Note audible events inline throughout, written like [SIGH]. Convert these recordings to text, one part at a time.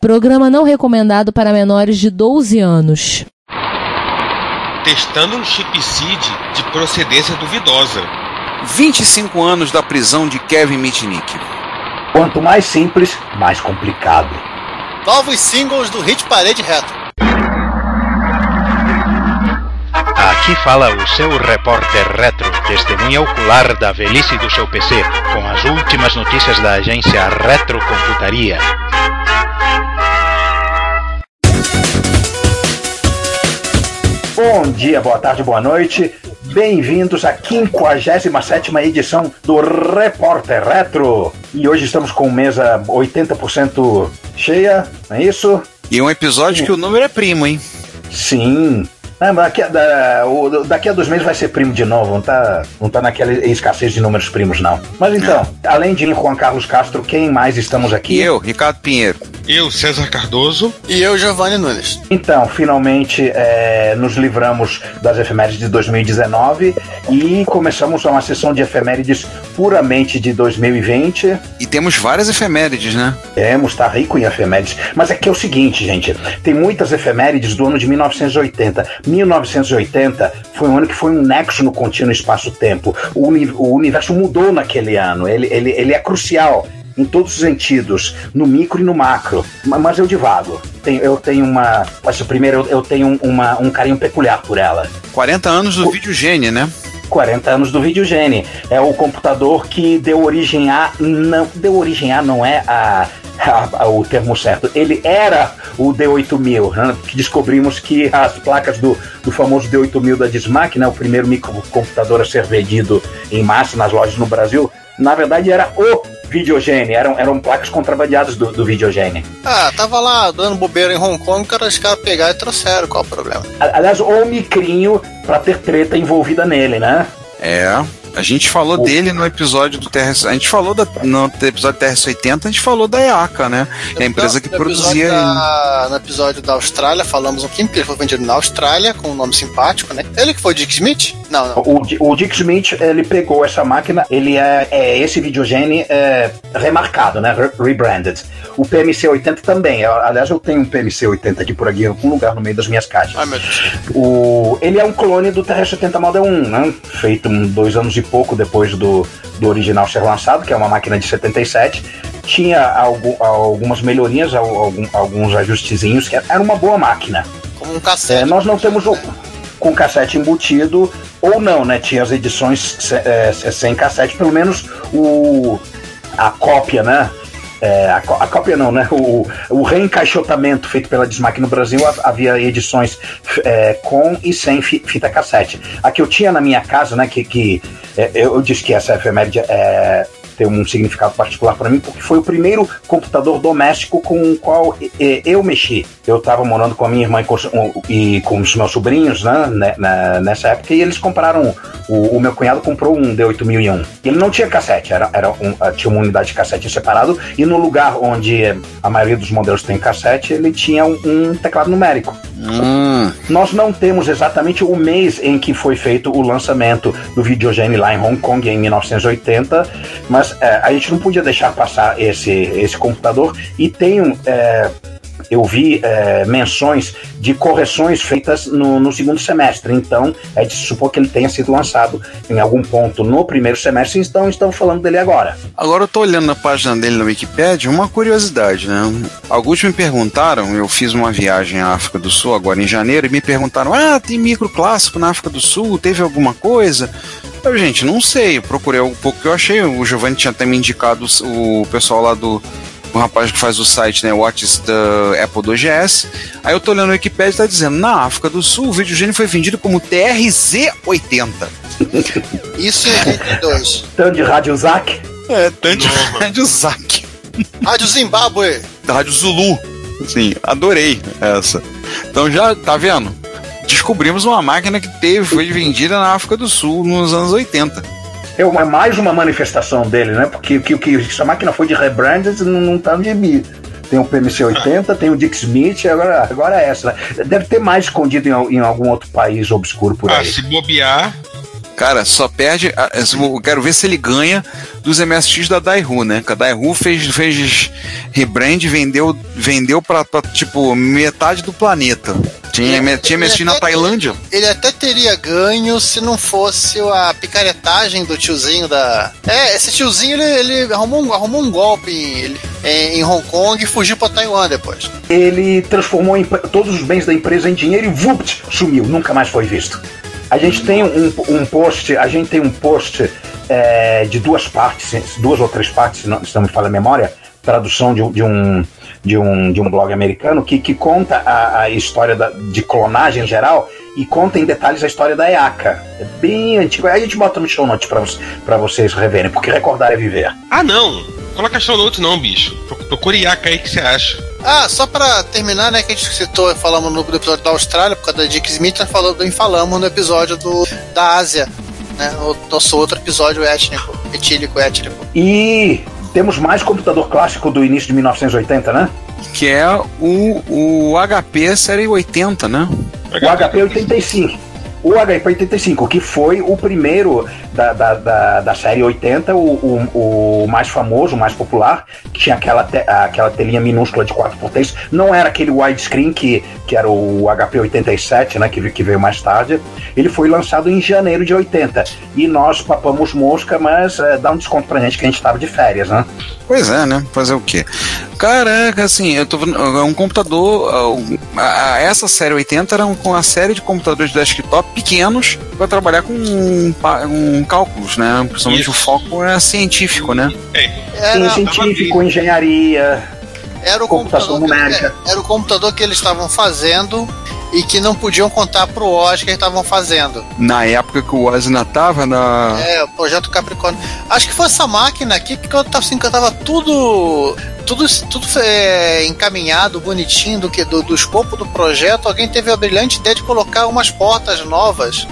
Programa não recomendado para menores de 12 anos. Testando um chipseed de procedência duvidosa. 25 anos da prisão de Kevin Mitnick. Quanto mais simples, mais complicado. Novos singles do Hit Parede Reto. Aqui fala o seu repórter retro, testemunha ocular da velhice do seu PC, com as últimas notícias da agência Retrocomputaria. Bom dia, boa tarde, boa noite. Bem-vindos à 57 edição do Repórter Retro. E hoje estamos com mesa 80% cheia, não é isso? E um episódio que o número é primo, hein? Sim, ah, daqui, a, da, o, daqui a dois meses vai ser primo de novo, não tá, não tá naquela escassez de números primos, não. Mas então, além de Juan Carlos Castro, quem mais estamos aqui? Eu, Ricardo Pinheiro. Eu, César Cardoso. E eu, Giovanni Nunes. Então, finalmente é, nos livramos das efemérides de 2019 e começamos uma sessão de efemérides puramente de 2020. E temos várias efemérides, né? Temos, tá rico em efemérides. Mas é que é o seguinte, gente, tem muitas efemérides do ano de 1980. 1980 foi um ano que foi um nexo no contínuo espaço-tempo. O, uni o universo mudou naquele ano. Ele, ele, ele é crucial em todos os sentidos, no micro e no macro. Mas eu divago. eu tenho uma. Mas primeiro eu tenho uma, um carinho peculiar por ela. 40 anos do o... né? 40 anos do videogene. É o computador que deu origem a. Não, deu origem a não é a o termo certo. Ele era o D8000, né? que descobrimos que as placas do, do famoso D8000 da Dismac, né? o primeiro microcomputador a ser vendido em massa nas lojas no Brasil, na verdade era o videogene, eram, eram placas contrabandeadas do, do videogene. Ah, tava lá dando bobeira em Hong Kong, cara, os caras pegaram e trouxeram, qual o problema? Aliás, o micrinho pra ter treta envolvida nele, né? É, a gente falou o... dele no episódio do TRS. A gente falou da, no episódio TRS-80, a gente falou da EACA, né? É a empresa que no produzia. Da, no episódio da Austrália, falamos um pouquinho, porque ele foi vendido na Austrália, com um nome simpático, né? Ele que foi o Dick Smith? Não, não. O, o Dick Smith, ele pegou essa máquina, ele é, é esse videogene é, remarcado, né? Rebranded. O PMC-80 também. Eu, aliás, eu tenho um PMC-80 aqui por aqui, em algum lugar no meio das minhas caixas. Ai, meu Deus. O, ele é um clone do TRS-80 Model 1, né? Feito dois anos e pouco depois do, do original ser lançado, que é uma máquina de 77. Tinha algo, algumas melhorias, algum, alguns ajustezinhos, que era uma boa máquina. Como um cassete. É, nós não temos o, com cassete embutido, ou não, né? Tinha as edições é, sem cassete, pelo menos o, a cópia, né? É, a, a, cópia não, né? O, o reencaixotamento feito pela Dismac no Brasil havia edições é, com e sem fita cassete. A que eu tinha na minha casa, né? Que, que é, eu disse que essa efeméride é, tem um significado particular para mim, porque foi o primeiro computador doméstico com o qual eu mexi. Eu estava morando com a minha irmã e com, os meus sobrinhos né, né nessa época, e eles compraram. O, o meu cunhado comprou um D8001. Ele não tinha cassete, era, era um, tinha uma unidade de cassete separado, e no lugar onde a maioria dos modelos tem cassete, ele tinha um, um teclado numérico. Hum. Nós não temos exatamente o mês em que foi feito o lançamento do videogame lá em Hong Kong, em 1980, mas é, a gente não podia deixar passar esse, esse computador e tem é, eu vi é, menções de correções feitas no, no, segundo semestre. Então, é de supor que ele tenha sido lançado em algum ponto no primeiro semestre, então estamos falando dele agora. Agora eu estou olhando na página dele na Wikipedia, uma curiosidade, né? Alguns me perguntaram, eu fiz uma viagem à África do Sul agora em janeiro, e me perguntaram: ah, tem micro clássico na África do Sul, teve alguma coisa? Eu, gente, não sei, eu procurei um pouco que eu achei. O Giovanni tinha até me indicado o pessoal lá do. O rapaz que faz o site, né? Watches da Apple 2GS. Aí eu tô olhando o Wikipedia e tá dizendo: na África do Sul, o videogame foi vendido como TRZ-80. [LAUGHS] Isso em 82. Tanto de Rádio Zac? É, tanto de Rádio Zac. Rádio Zimbábue. Rádio Zulu. Sim, adorei essa. Então já, tá vendo? Descobrimos uma máquina que teve, foi vendida na África do Sul nos anos 80. É uma, mais uma manifestação dele, né? Porque que, que, essa máquina foi de rebranded não, não tá no gibi. Tem o PMC-80, tem o Dick Smith, agora, agora é essa. Né? Deve ter mais escondido em, em, algum outro país obscuro por ah, aí. Ah, se bobear, Cara, só perde. a- Eu quero ver se ele ganha dos MSX da Daihu, né? Que a Daihu fez, fez rebrand e vendeu, vendeu pra, pra, tipo metade do planeta. Tinha, Ele- tinha ele MSX na até- Tailândia. Ele até teria ganho se não fosse a picaretagem do tiozinho da. É, esse tiozinho ele, ele arrumou, um, arrumou um golpe em, ele- em, em Hong Kong e fugiu pra Taiwan depois. Ele transformou todos os bens da empresa em dinheiro e vupt, sumiu, nunca mais foi visto. A gente tem um, um post, a gente tem um post é, de duas partes, duas ou três partes, se não, se não me falha a memória, tradução de, um- de um de um, de um blog americano que, que conta a, a história da, de clonagem em geral e conta em detalhes a história da EACA. É bem antigo. Aí a gente bota no show notes pra, pra vocês reverem, porque recordar é viver. Ah, não. Coloca show notes não, bicho. Pro- Procure Yaka aí, que você acha? Ah, só pra terminar, né, que a gente citou, falamos no episódio da Austrália, por causa da Dick Smith, nós falamos, falamos no episódio do, da Ásia, né, o nosso outro episódio étnico, etílico étnico. E temos mais computador clássico do início de 1980, né? Que é o, o HP série 80, né? O HP 85. O HP 85, que foi o primeiro da, da, da, da série 80, o, o, o mais famoso, o mais popular, que tinha aquela, te, aquela telinha minúscula de 4x3. Não era aquele widescreen que, que era o HP 87, né, que, que veio mais tarde. Ele foi lançado em janeiro de 80. E nós papamos mosca, mas é, dá um desconto pra gente que a gente tava de férias, né? Pois é, né? Fazer o quê? Caraca, assim, eu tô. É um computador. uh, a- a- essa série 80 era um- com uma série de computadores de desktop pequenos para trabalhar com, pa- com cálculos, né? Principalmente Isso. o foco é científico, né? Era, Sim, científico, engenharia. era, o computação computador que, numérica. era o computador que eles estavam fazendo e que não podiam contar pro Oz que eles estavam fazendo. Na época que o Oz ainda tava na. É, o projeto Capricórnio. Acho que foi essa máquina aqui que eu tava, assim, que eu tava tudo. Tudo, tudo é, encaminhado, bonitinho do que do, do escopo do projeto. Alguém teve a brilhante ideia de colocar umas portas novas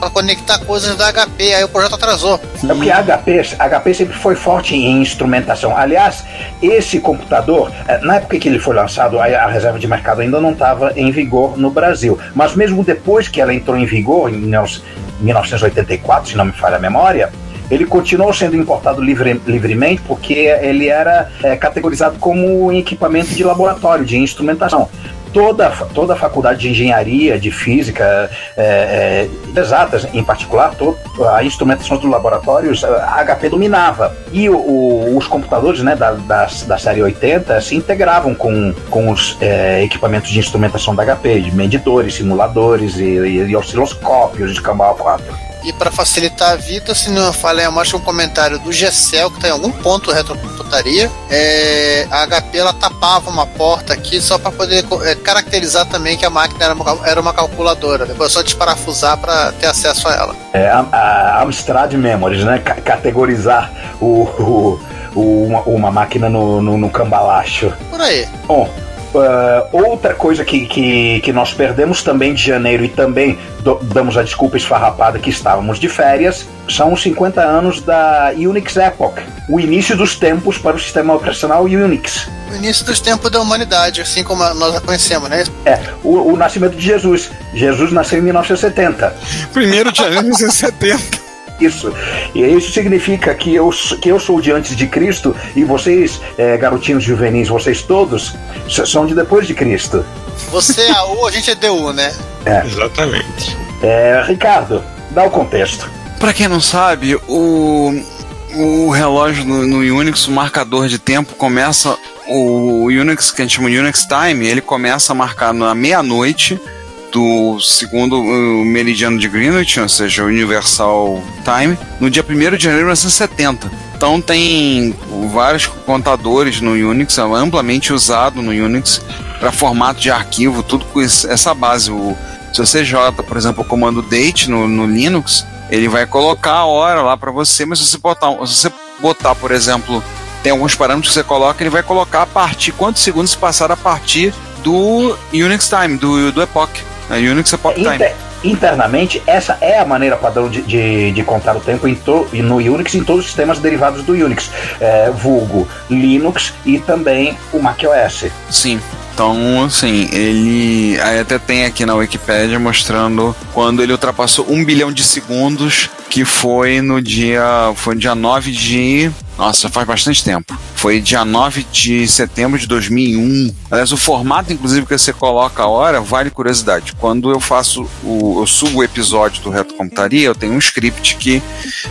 para conectar coisas da HP. Aí o projeto atrasou. É porque a HP, a HP sempre foi forte em instrumentação. Aliás, esse computador, eh, na época que ele foi lançado, a, a reserva de mercado ainda não estava em vigor no Brasil. Mas mesmo depois que ela entrou em vigor, em 1984, se não me falha a memória, ele continuou sendo importado livre- livremente porque ele era eh, categorizado como equipamento de laboratório, de instrumentação toda, toda a faculdade de engenharia, de física, é, é, exatas em particular, to, a instrumentação dos laboratórios, a HP dominava. E o, o, os computadores né, da, da, da, série 80 se integravam com, com os é, equipamentos de instrumentação da HP, de medidores, simuladores e, e, e osciloscópios de Cambal 4. E para facilitar a vida, se não falei, eu mostro um comentário do Gessel, que está em algum ponto retrocomputaria. É, a HP ela tapava uma porta aqui só para poder é, caracterizar também que a máquina era uma, era uma calculadora. Depois é só desparafusar para ter acesso a ela. É, a, a Amstrad Memories, né? C categorizar o, [LAUGHS] o, o, uma, uma, máquina no, no, no cambalacho. Por aí. Bom, Uh, outra coisa que, que, que, nós perdemos também de janeiro e também do, damos a desculpa esfarrapada que estávamos de férias são os 50 anos da Unix Epoch, o início dos tempos para o sistema operacional Unix. O início dos tempos da humanidade, assim como nós a conhecemos, né? É, o, o nascimento de Jesus. Jesus nasceu em 1970. Primeiro de janeiro de 1970 isso. E isso significa que eu, que eu sou de antes de Cristo e vocês, é, garotinhos juvenis, vocês todos, são de depois de Cristo. Você é AU, a gente é DU, né? É. Exatamente. É, Ricardo, dá o contexto. Para quem não sabe, o, o relógio no, no Unix, o marcador de tempo, começa. O Unix, que a gente chama Unix Time, ele começa a marcar na meia-noite do segundo uh, meridiano de Greenwich, ou seja, o Universal Time, no dia 1 de janeiro de 1970. Então tem vários contadores no Unix, é amplamente usado no Unix para formato de arquivo, tudo com essa base. O, se você joga, por exemplo, o comando date no, no Linux, ele vai colocar a hora lá para você, mas se você botar, se você botar, por exemplo, tem alguns parâmetros que você coloca, ele vai colocar a partir quantos segundos se passar a partir do Unix Time, do, do Epoch. A Unix Epoch Time. Inter, internamente, essa é a maneira padrão de, de, de contar o tempo em to, no Unix em todos os sistemas derivados do Unix, é, vulgo Linux e também o macOS. Sim. Então, assim, ele. Aí até tem aqui na Wikipedia mostrando quando ele ultrapassou um bilhão de segundos que foi no dia. Foi no dia 9 de. Nossa, faz bastante tempo. Foi dia 9 de setembro de 2001. Aliás, o formato, inclusive, que você coloca a hora, vale curiosidade. Quando eu faço o. Eu subo o episódio do Reto Computaria, eu tenho um script que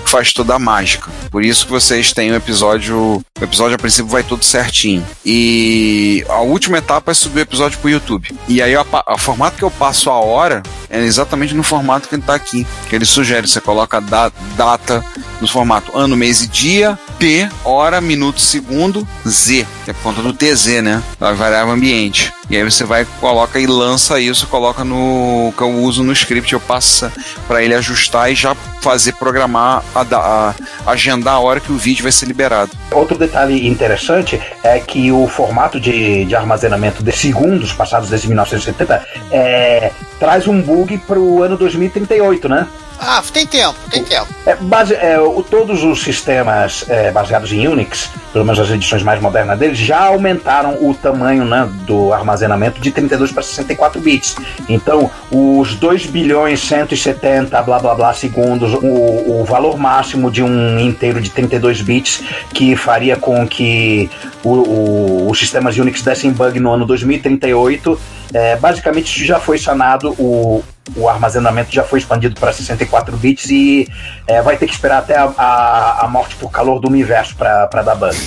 faz toda a mágica. Por isso que vocês têm o episódio. O episódio, a princípio, vai tudo certinho. E a última etapa é subir o episódio pro YouTube. E aí, o formato que eu passo a hora é exatamente no formato que ele tá aqui. Que ele sugere. Você coloca da, data no formato ano, mês e dia, T, hora, minuto, segundo, Z, que é por conta do TZ, né? Da variável ambiente. E aí você vai, coloca e lança isso, coloca no. que eu uso no script, eu passo para ele ajustar e já fazer programar, a, a, agendar a hora que o vídeo vai ser liberado. Outro detalhe interessante é que o formato de, de armazenamento de segundos passados desde 1970 é, traz um bug para o ano 2038, né? Ah, tem tempo, tem tempo. É, base, é, o, todos os sistemas é, baseados em Unix, pelo menos as edições mais modernas deles, já aumentaram o tamanho né, do armazenamento de 32 para 64 bits. Então, os 2 bilhões 170 blá blá blá segundos, o, o valor máximo de um inteiro de 32 bits, que faria com que o, os sistemas Unix dessem bug no ano 2038 é, basicamente já foi sanado, o, o armazenamento já foi expandido para 64 bits e é, vai ter que esperar até a, a, a morte por calor do universo para dar bug.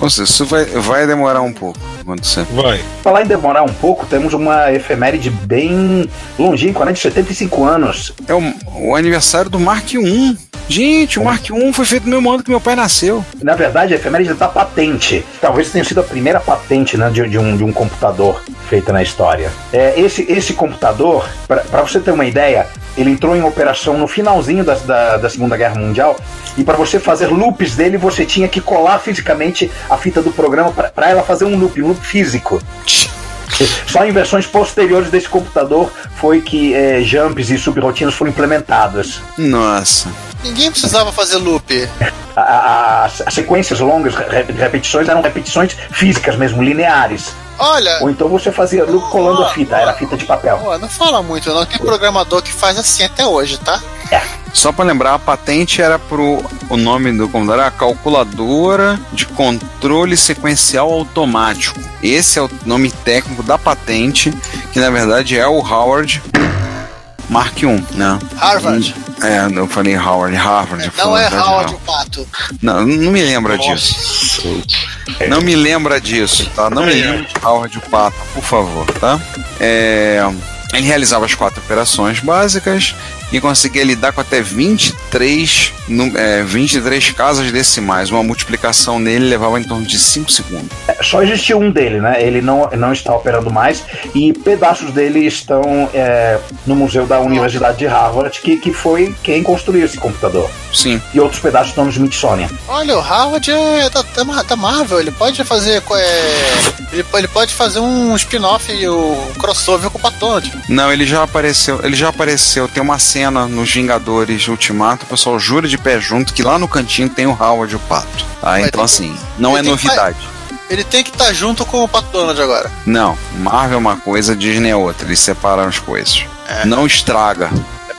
Nossa, isso vai, vai demorar um pouco acontecer. Vai. Falar em demorar um pouco, temos uma efeméride bem longínqua, né? De 75 anos. É o, o aniversário do Mark I. Gente, o Mark I foi feito no mesmo ano que meu pai nasceu. Na verdade, a efeméride da patente. Talvez tenha sido a primeira patente né, de, de, um, de um computador feita na história. É, esse, esse computador, para você ter uma ideia, ele entrou em operação no finalzinho da, da, da Segunda Guerra Mundial e para você fazer loops dele, você tinha que colar fisicamente a fita do programa para ela fazer um loop, um loop físico. [LAUGHS] [LAUGHS] Só em versões posteriores desse computador foi que é, jumps e subrotinas foram implementadas. Nossa. Ninguém precisava fazer loop. As, as sequências longas, repetições, eram repetições físicas mesmo, lineares. Olha. Ou então você fazia loop colando a fita, era fita de papel. não fala muito, não. Tem programador que faz assim até hoje, tá? É. Só para lembrar, a patente era pro. O nome do computador era Calculadora de Controle Sequencial Automático. Esse é o nome técnico da patente, que na verdade é o Howard Mark I, né? Harvard. É, eu falei Howard, Harvard. É, não é Howard o pato. Não, não me lembra Nossa. disso. Não me lembra disso, tá? Não me lembra de Howard o pato, por favor, tá? É, ele realizava as quatro operações básicas e conseguia lidar com até 23, é, 23 casas decimais. Uma multiplicação nele levava em torno de 5 segundos. É, só existia um dele, né? Ele não, não está operando mais e pedaços dele estão é, no museu da Universidade de Harvard, que, que foi quem construiu esse computador. Sim. E outros pedaços estão no Smithsonian. Olha, o Harvard é da, da Marvel, ele pode fazer. É, ele, ele pode fazer um spin-off e o crossover com o Patonod. Não, ele já apareceu. Ele já apareceu. Tem uma cena nos Vingadores Ultimato, o pessoal jura de pé junto que lá no cantinho tem o Howard e o Pato. Ah, então assim, não é novidade. Ele tem que estar tá junto com o Pato Donald agora. Não, Marvel é uma coisa, Disney é outra. Eles separam as coisas. É. Não estraga.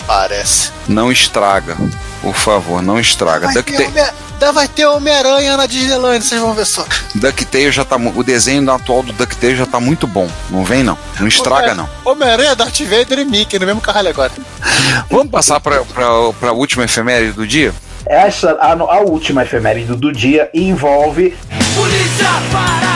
Parece. Não estraga. Por favor, não estraga. Ainda vai ter Homem-Aranha na Disneyland, vocês vão ver só. DuckTales já tá. O desenho atual do DuckTales já tá muito bom. Não vem, não. Não estraga, não. Homem-Aranha, Darth Vader e Mickey no mesmo caralho agora. [LAUGHS] Vamos passar pra, pra, pra última efeméride do dia? Essa, a, a última efeméride do dia envolve. Polícia para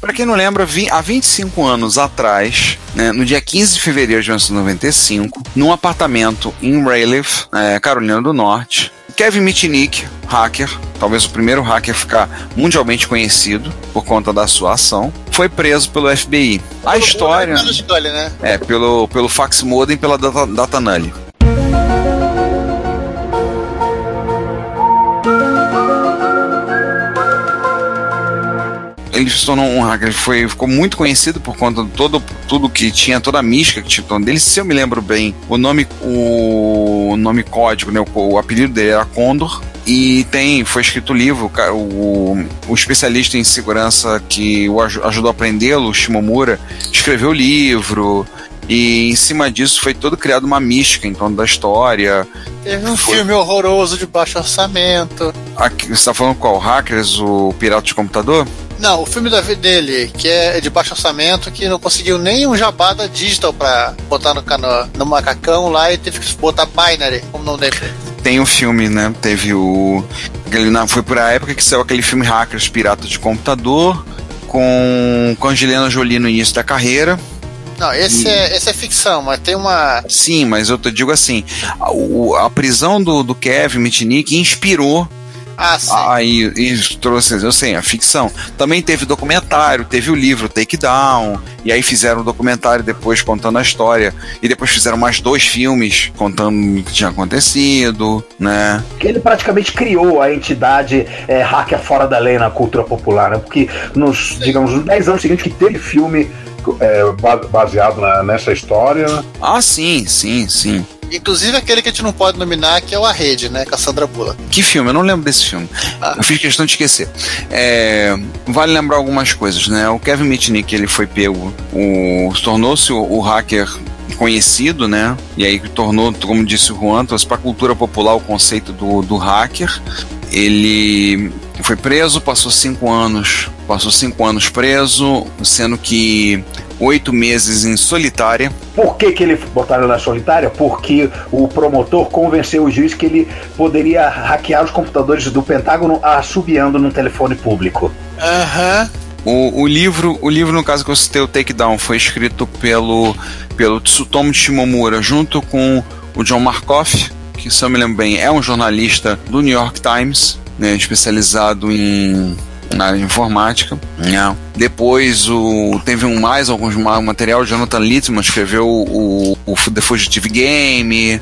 Para quem não lembra, há 25 anos atrás, né, no dia 15 de fevereiro de 1995, num apartamento em Raleigh, é, Carolina do Norte, Kevin Mitnick, hacker, talvez o primeiro hacker a ficar mundialmente conhecido por conta da sua ação, foi preso pelo FBI. A história. Né? É, pelo, pelo fax modem e pela data, data null. Ele se tornou um hacker, ele foi, ficou muito conhecido por conta de todo, tudo que tinha, toda a mística que tinha em torno dele. Se eu me lembro bem, o nome, o nome código, né, o, o apelido dele era Condor. E tem, foi escrito o livro, o, o especialista em segurança que o ajudou a aprendê-lo, o Shimomura, escreveu o livro. E em cima disso foi todo criado uma mística em torno da história. Teve um Foi. filme horroroso de baixo orçamento. Aqui, você tá falando qual? Hackers, o pirata de computador? Não, o filme da vida dele, que é de baixo orçamento, que não conseguiu nem um jabá da digital pra botar no, cano, no macacão lá e teve que botar binary como nome dele. Tem o filme, né? Teve o. aquele- na- Foi por a época que saiu aquele filme Hackers, pirata de computador, com, com Angelina Jolie no início da carreira. Não, esse, é, esse é ficção, mas tem uma. Sim, mas eu te digo assim: a, a prisão do, do Kevin Mitnick inspirou Ah, sim. Aí isso trouxe, eu sei, a ficção. Também teve documentário, teve o livro Take Down, e aí fizeram um documentário depois contando a história, e depois fizeram mais dois filmes contando o que tinha acontecido, né? Que ele praticamente criou a entidade é, hacker fora da lei na cultura popular, né? Porque nos, digamos, nos 10 anos seguintes que teve filme é, ba- baseado na- nessa história, né? Ah, sim, sim, sim. Inclusive aquele que a gente não pode nominar, que é o A Rede, né? Cassandra Bullock. Que filme? Eu não lembro desse filme. Ah. Eu fiz questão de esquecer. É, vale lembrar algumas coisas, né? O Kevin Mitnick, ele foi pego, o, tornou-se o, o hacker conhecido, né? E aí tornou, como disse o Juan, trouxe para a cultura popular o conceito do, do hacker. Ele foi preso, passou cinco anos, passou cinco anos preso, sendo que oito meses em solitária. Por que, que ele botaram na solitária? Porque o promotor convenceu o juiz que ele poderia hackear os computadores do Pentágono assobiando num telefone público. Aham. O, o livro, o livro no caso que eu citei, o Takedown, foi escrito pelo, pelo Tsutomu Shimomura junto com o John Markoff, que se eu me lembro bem é um jornalista do New York Times, né, especializado em na área de informática. né. Depois o, teve um mais alguns ma- material, Jonathan Littman escreveu o, o The Fugitive Game,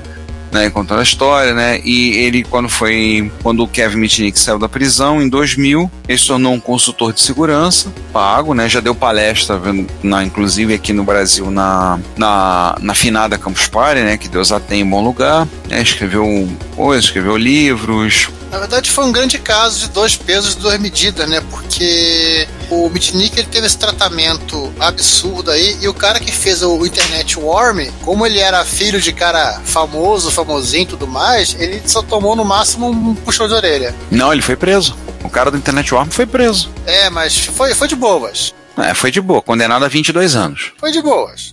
né, contando a história, né? E ele quando foi quando o Kevin Mitnick saiu da prisão em 2000, ele se tornou um consultor de segurança pago, né? Já deu palestra, na, inclusive aqui no Brasil na, na, na finada Campus Party, né? Que Deus a tem em bom lugar. né, escreveu coisas, escreveu livros. Na verdade, foi um grande caso de dois pesos e duas medidas, né? Porque o Mitnick ele teve esse tratamento absurdo aí, e o cara que fez o Internet Worm, como ele era filho de cara famoso, famosinho e tudo mais, ele só tomou no máximo um puxão de orelha. Não, ele foi preso. O cara do Internet Worm foi preso. É, mas foi, foi de boas. É, foi de boa, condenado a 22 anos. Foi de boas.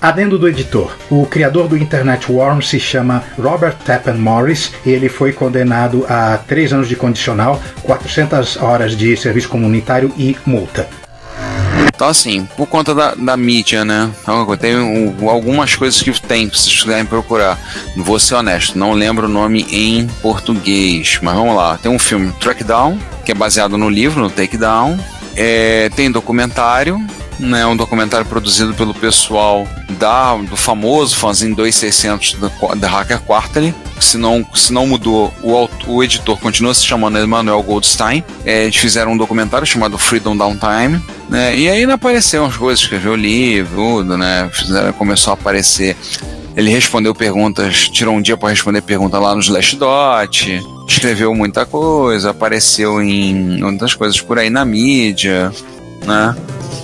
Adendo do editor. O criador do Internet Worm se chama Robert Tappan Morris e ele foi condenado a 3 anos de condicional, 400 horas de serviço comunitário e multa. Então, assim, por conta da, da mídia, né? Tem um- algumas coisas que tem, se quiserem procurar. Vou ser honesto, não lembro o nome em português, mas vamos lá. Tem um filme, Trackdown, que é baseado no livro, no Takedown. É, tem documentário, né? Um documentário produzido pelo pessoal da, do famoso fanzine 2600 da, da Hacker Quarterly. Se não, se não mudou, o, o editor continua se chamando Emmanuel Goldstein. É, eles fizeram um documentário chamado Freedom Downtime. Né? E aí apareceram as coisas, escreveu livro, tudo, né? Fizeram, começou a aparecer. Ele respondeu perguntas, tirou um dia para responder pergunta lá no Slashdot, escreveu muita coisa, apareceu em outras coisas por aí na mídia, né?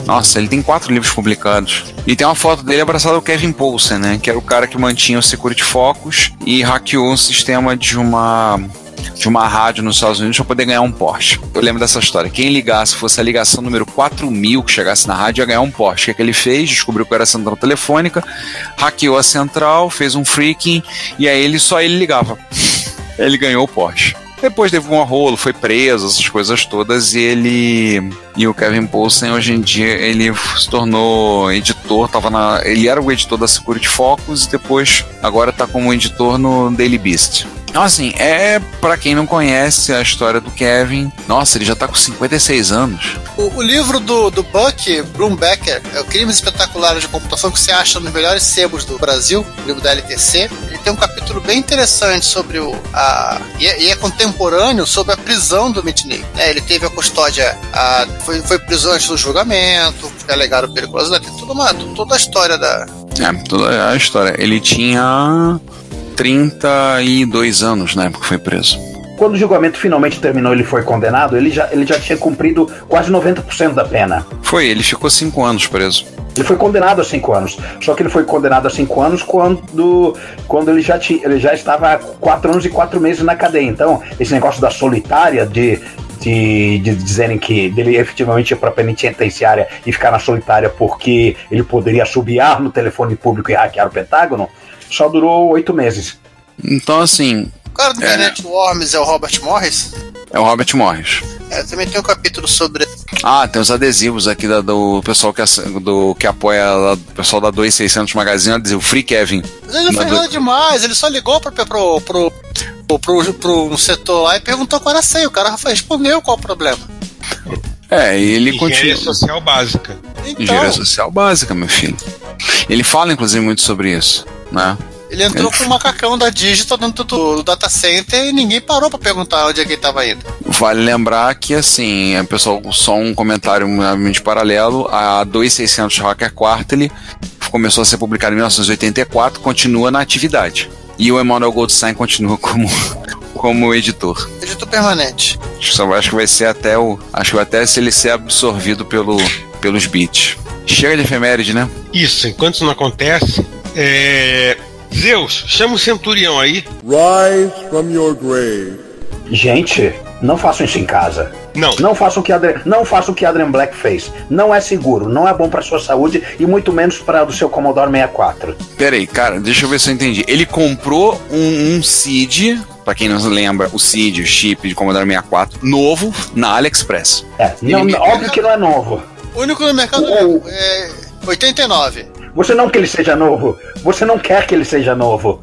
Nossa, ele tem quatro livros publicados. E tem uma foto dele abraçado ao Kevin Poulsen, né? Que era o cara que mantinha o Security Focus e hackeou um sistema de uma de uma rádio nos Estados Unidos para poder ganhar um Porsche. Eu lembro dessa história. Quem ligasse, fosse a ligação número 4000 que chegasse na rádio, ia ganhar um Porsche. O que, é que ele fez? Descobriu que era a central telefônica, hackeou a central, fez um freaking e aí ele só ele ligava. Ele ganhou o Porsche. Depois teve um rolo, foi preso, essas coisas todas, e ele. E o Kevin Poulsen, hoje em dia, ele se tornou editor, tava na. Ele era o editor da Security Focus e depois agora tá como editor no Daily Beast. Então, assim, é para quem não conhece a história do Kevin. Nossa, ele já tá com 56 anos. O, o livro do, do Buck Brumbecker, é o Crimes Espetaculares de Computação, que você acha nos melhores sebos do Brasil, o livro da LTC. Ele tem um capítulo bem interessante sobre o. A, e, é, e é contemporâneo sobre a prisão do Mitnick. né? Ele teve a custódia. A, foi, foi preso antes do julgamento, alegaram periculosidade, tem toda, uma, toda a história da. É, toda a história. Ele tinha 32 anos na época que foi preso. Quando o julgamento finalmente terminou ele foi condenado, ele já, ele já tinha cumprido quase 90% da pena. Foi, ele ficou 5 anos preso. Ele foi condenado a cinco anos. Só que ele foi condenado a cinco anos quando, quando ele, já tinha, ele já estava quatro anos e quatro meses na cadeia. Então, esse negócio da solitária, de, de, de dizerem que ele efetivamente ia para a penitenciária e ficar na solitária porque ele poderia assobiar no telefone público e hackear o Pentágono, só durou oito meses. Então, assim. O cara do É. Internet Worms é o Robert Morris? É o Robert Morris. É, também tem um capítulo sobre. Ah, tem os adesivos aqui da- do pessoal que, do, que apoia o pessoal da 2600 Magazine, adesivo Free Kevin. Mas ele não fez Mas- nada demais, ele só ligou pro, pro, pro, pro, pro, pro um setor lá e perguntou qual era a senha. O cara respondeu qual o problema. É, e ele Engenharia continua. social básica. Então, Engenharia social básica, meu filho. Ele fala, inclusive, muito sobre isso, né? ele entrou com o macacão da Digital dentro do, do data center e ninguém parou pra perguntar onde é que ele tava indo. Vale lembrar que, assim, é, pessoal, só um comentário de paralelo, a 2600 Hacker Quarterly começou a ser publicada em 1984, continua na atividade. E o Emmanuel Goldstein continua como, como editor. Editor permanente. Acho que só- acho que vai ser até o. Acho que vai até se ele ser absorvido pelo, pelos bits. Chega de efeméride, né? Isso, enquanto isso não acontece, é... Zeus, chama o centurião aí. Rise from your grave. Gente, não façam isso em casa. Não. Não façam o que Adrian, não façam o que Adrian Black fez. Não é seguro, não é bom para sua saúde e muito menos para do seu Commodore 64. Pera aí, cara, deixa eu ver se eu entendi. Ele comprou um, um CID, pra quem não se lembra, o CID, o chip de Commodore 64, novo, na AliExpress. É, não, Ele- óbvio que não é novo. O único no mercado Uou. é 89. Você não quer que ele seja novo. Você não quer que ele seja novo.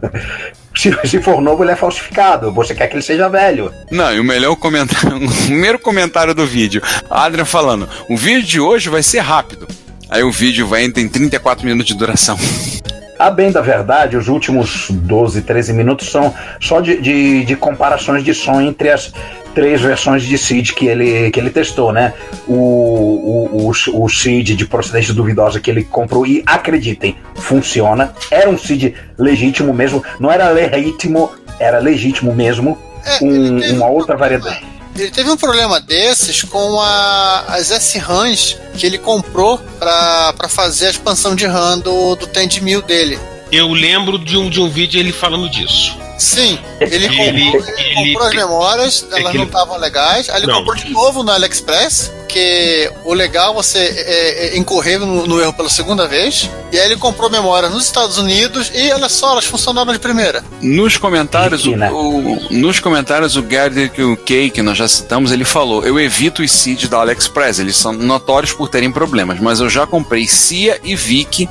Se, se for novo, ele é falsificado. Você quer que ele seja velho. Não, e o melhor comentário, [LAUGHS] o primeiro comentário do vídeo, a Adrian falando, o vídeo de hoje vai ser rápido. Aí o vídeo vai tem 34 minutos de duração. A bem da verdade, os últimos 12, 13 minutos são só de, de, de comparações de som entre as três versões de seed que ele, que ele testou, né? O, o, o, o seed de procedência duvidosa que ele comprou e acreditem, funciona. Era um seed legítimo mesmo, não era legítimo, era legítimo mesmo. É, Um- uma um outra variedade. Ele teve um problema desses com a, as S-RAMs que ele comprou pra, pra fazer a expansão de RAM do, do Tend 1000 dele. Eu lembro de um, de um vídeo ele falando disso. Sim, ele comprou, Ele- ele ele- comprou as memórias, é elas que não ele- estavam legais, aí ele Não. comprou de novo no AliExpress, porque o legal é você é, é, incorrer no, no erro pela segunda vez, e aí ele comprou memória nos Estados Unidos e olha só, elas funcionaram de primeira. Nos comentários, o, o- nos comentários, o Gary Kay, que nós já citamos, ele falou: Eu evito os seeds da AliExpress, eles são notórios por terem problemas, mas eu já comprei CIA e VIC,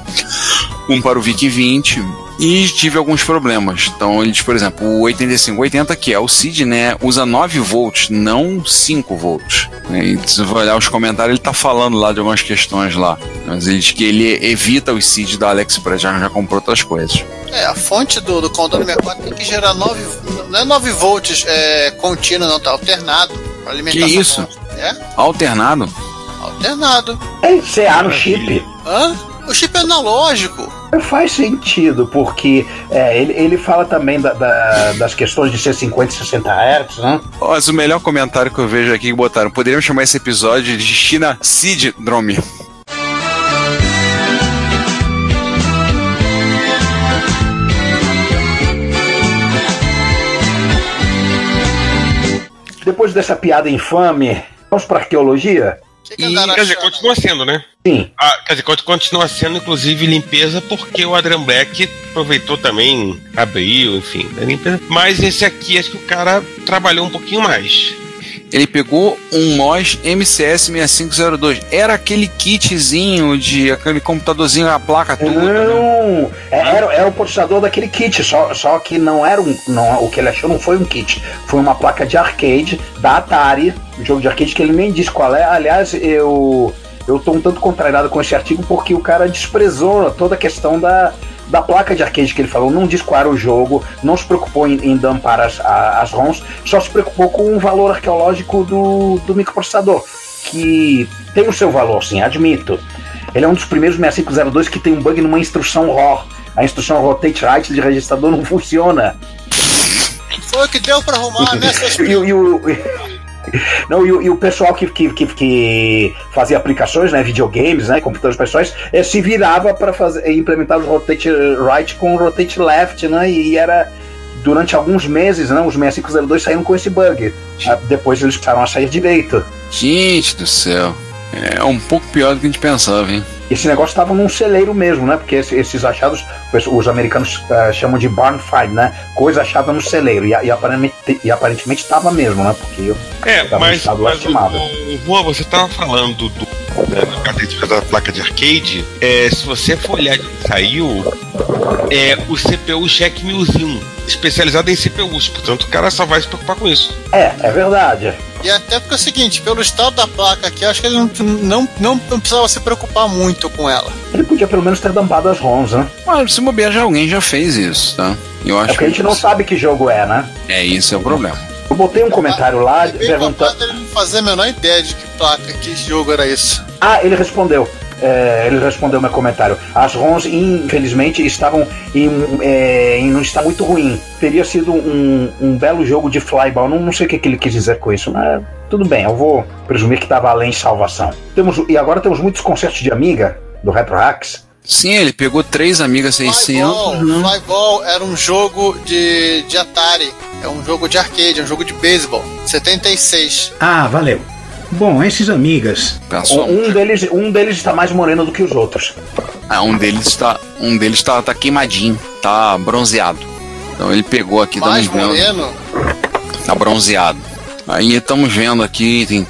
um para o VIC 20, e tive alguns problemas. Então, ele diz, por exemplo, o 8580, que é o seed, né, usa 9 volts, não 5 volts. E se você olhar os comentários, ele tá falando lá de algumas questões lá. Mas ele diz que ele evita os seeds da AliExpress, já, já comprou outras coisas. É, a fonte do, do Commodore 64 tem que gerar 9, não é 9 volts é, contínuo, não, tá alternado. Que isso? fonte. É, Alternado? alternado. É CA no chip. Hã? O chip é analógico. Faz sentido, porque é, ele, ele fala também da- da- das questões de ser 50 e 60 Hz, né? Mas o melhor comentário que eu vejo aqui que botaram, poderíamos chamar esse episódio de China Seed Drome. Depois dessa piada infame, vamos pra arqueologia? E, quer dizer, continua sendo, né? Sim. Ah, quer dizer, continua sendo, inclusive, limpeza, porque o Adrian Black aproveitou também, abriu, enfim, da limpeza. Mas esse aqui, acho que o cara trabalhou um pouquinho mais. Ele pegou um MOS MCS 6502. Era aquele kitzinho de aquele computadorzinho, a placa toda. né? Não, é, era, era o processador daquele kit, só, só que não era um. Não, o que ele achou não foi um kit, foi uma placa de arcade da Atari, um jogo de arcade que ele nem disse qual é. Aliás, eu. Eu tô um tanto contrariado com esse artigo porque o cara desprezou toda a questão da, da placa de arcade que ele falou, não disse qual era o jogo, não se preocupou em, em dampar as, a- as ROMs, só se preocupou com o valor arqueológico do, do microprocessador, que tem o seu valor, sim, admito. Ele é um dos primeiros 6502 que tem um bug numa instrução ROR. A instrução Rotate Right de registrador não funciona. Foi o que deu pra arrumar, né, [LAUGHS] E, e o, Não, e, o- e o pessoal que, que, que, que fazia aplicações, né, videogames, né, computadores pessoais, eh, se virava para fazer implementar o rotate right com o rotate left, né, e era durante alguns meses, né, os 6502 saíram com esse bug. Ah, Depois eles passaram a sair direito. Gente do céu. É um pouco pior do que a gente pensava, hein? Esse negócio estava num celeiro mesmo, né? Porque esse- esses achados, os- os americanos ah, chamam de barn find, né? Coisa achada no celeiro. E, e aparentemente e aparentemente estava mesmo, né? Porque eu É, Tava mas, estado mas o, lastimado. o, Juan, você tava falando do, né, cadete da placa de arcade. É, se você for olhar de onde saiu, é o CPU Jack 1001, especializado em CPUs. Portanto, o cara só vai se preocupar com isso. É, é verdade. E até porque é o seguinte, pelo estado da placa aqui, eu acho que ele não, não, não, não precisava se preocupar muito com ela. Ele podia pelo menos ter dampado as ROMs, né? Mas se bobear, já alguém já fez isso, tá? Eu É acho porque a gente não sabe que jogo é, né? É, isso é o problema. Eu botei um comentário lá É perguntando. dele não fazer a menor ideia de que placa, que jogo era isso. Ah, ele respondeu. É, ele respondeu meu comentário. As ROMs, infelizmente, estavam em, é, em um estado muito ruim. Teria sido um, um belo jogo de flyball. Não, não sei o que, que ele quis dizer com isso, mas tudo bem, eu vou presumir que estava além de salvação. Temos, e agora temos muitos concertos de Amiga, do Retro Hacks. Sim, ele pegou três amigas 600. Flyball, né? Flyball era um jogo de, de Atari. É um jogo de arcade, é um jogo de beisebol. 76. Ah, valeu. Bom, esses amigas. Passou. Um, deles, um deles está mais moreno do que os outros. Ah, um deles está, um deles tá, tá queimadinho, tá bronzeado. Então ele pegou aqui, Mais estamos vendo, moreno. tá bronzeado. Aí estamos vendo aqui, tem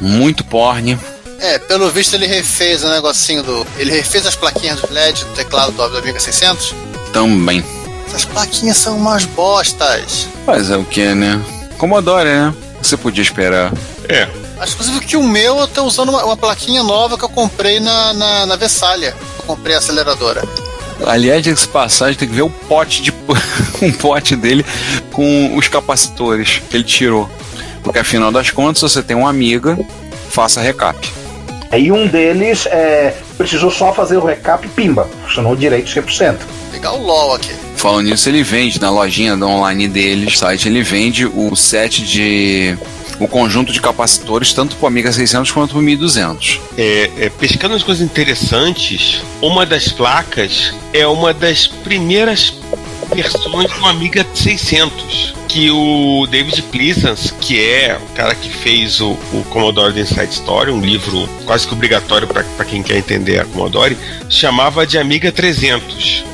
muito porn. É, pelo visto ele refez o negocinho do. Ele refez as plaquinhas do LED do teclado do Amiga 600. também. Essas plaquinhas são umas bostas. Mas é o que, né? Commodore, né? Você podia esperar. É. Acho inclusive que o meu eu tô usando uma, uma plaquinha nova que eu comprei na, na, na Vessália. Eu comprei a aceleradora. Aliás, esse passagem tem que ver o pote de um [LAUGHS] pote dele com os capacitores que ele tirou. Porque afinal das contas, se você tem uma amiga, faça recap. E um deles é, precisou só fazer o recap pimba. Funcionou direito 100%. Pegar o LOL aqui. Falando nisso, ele vende na lojinha da online dele, site, ele vende o set de. o conjunto de capacitores, tanto para o Amiga 600 quanto para o 1200. É, é, pescando as coisas interessantes, uma das placas é uma das primeiras versões do Amiga 600 que o David Pleasance, que é o cara que fez o, o Commodore Inside Story, um livro quase que obrigatório para quem quer entender a Commodore, chamava de Amiga 300.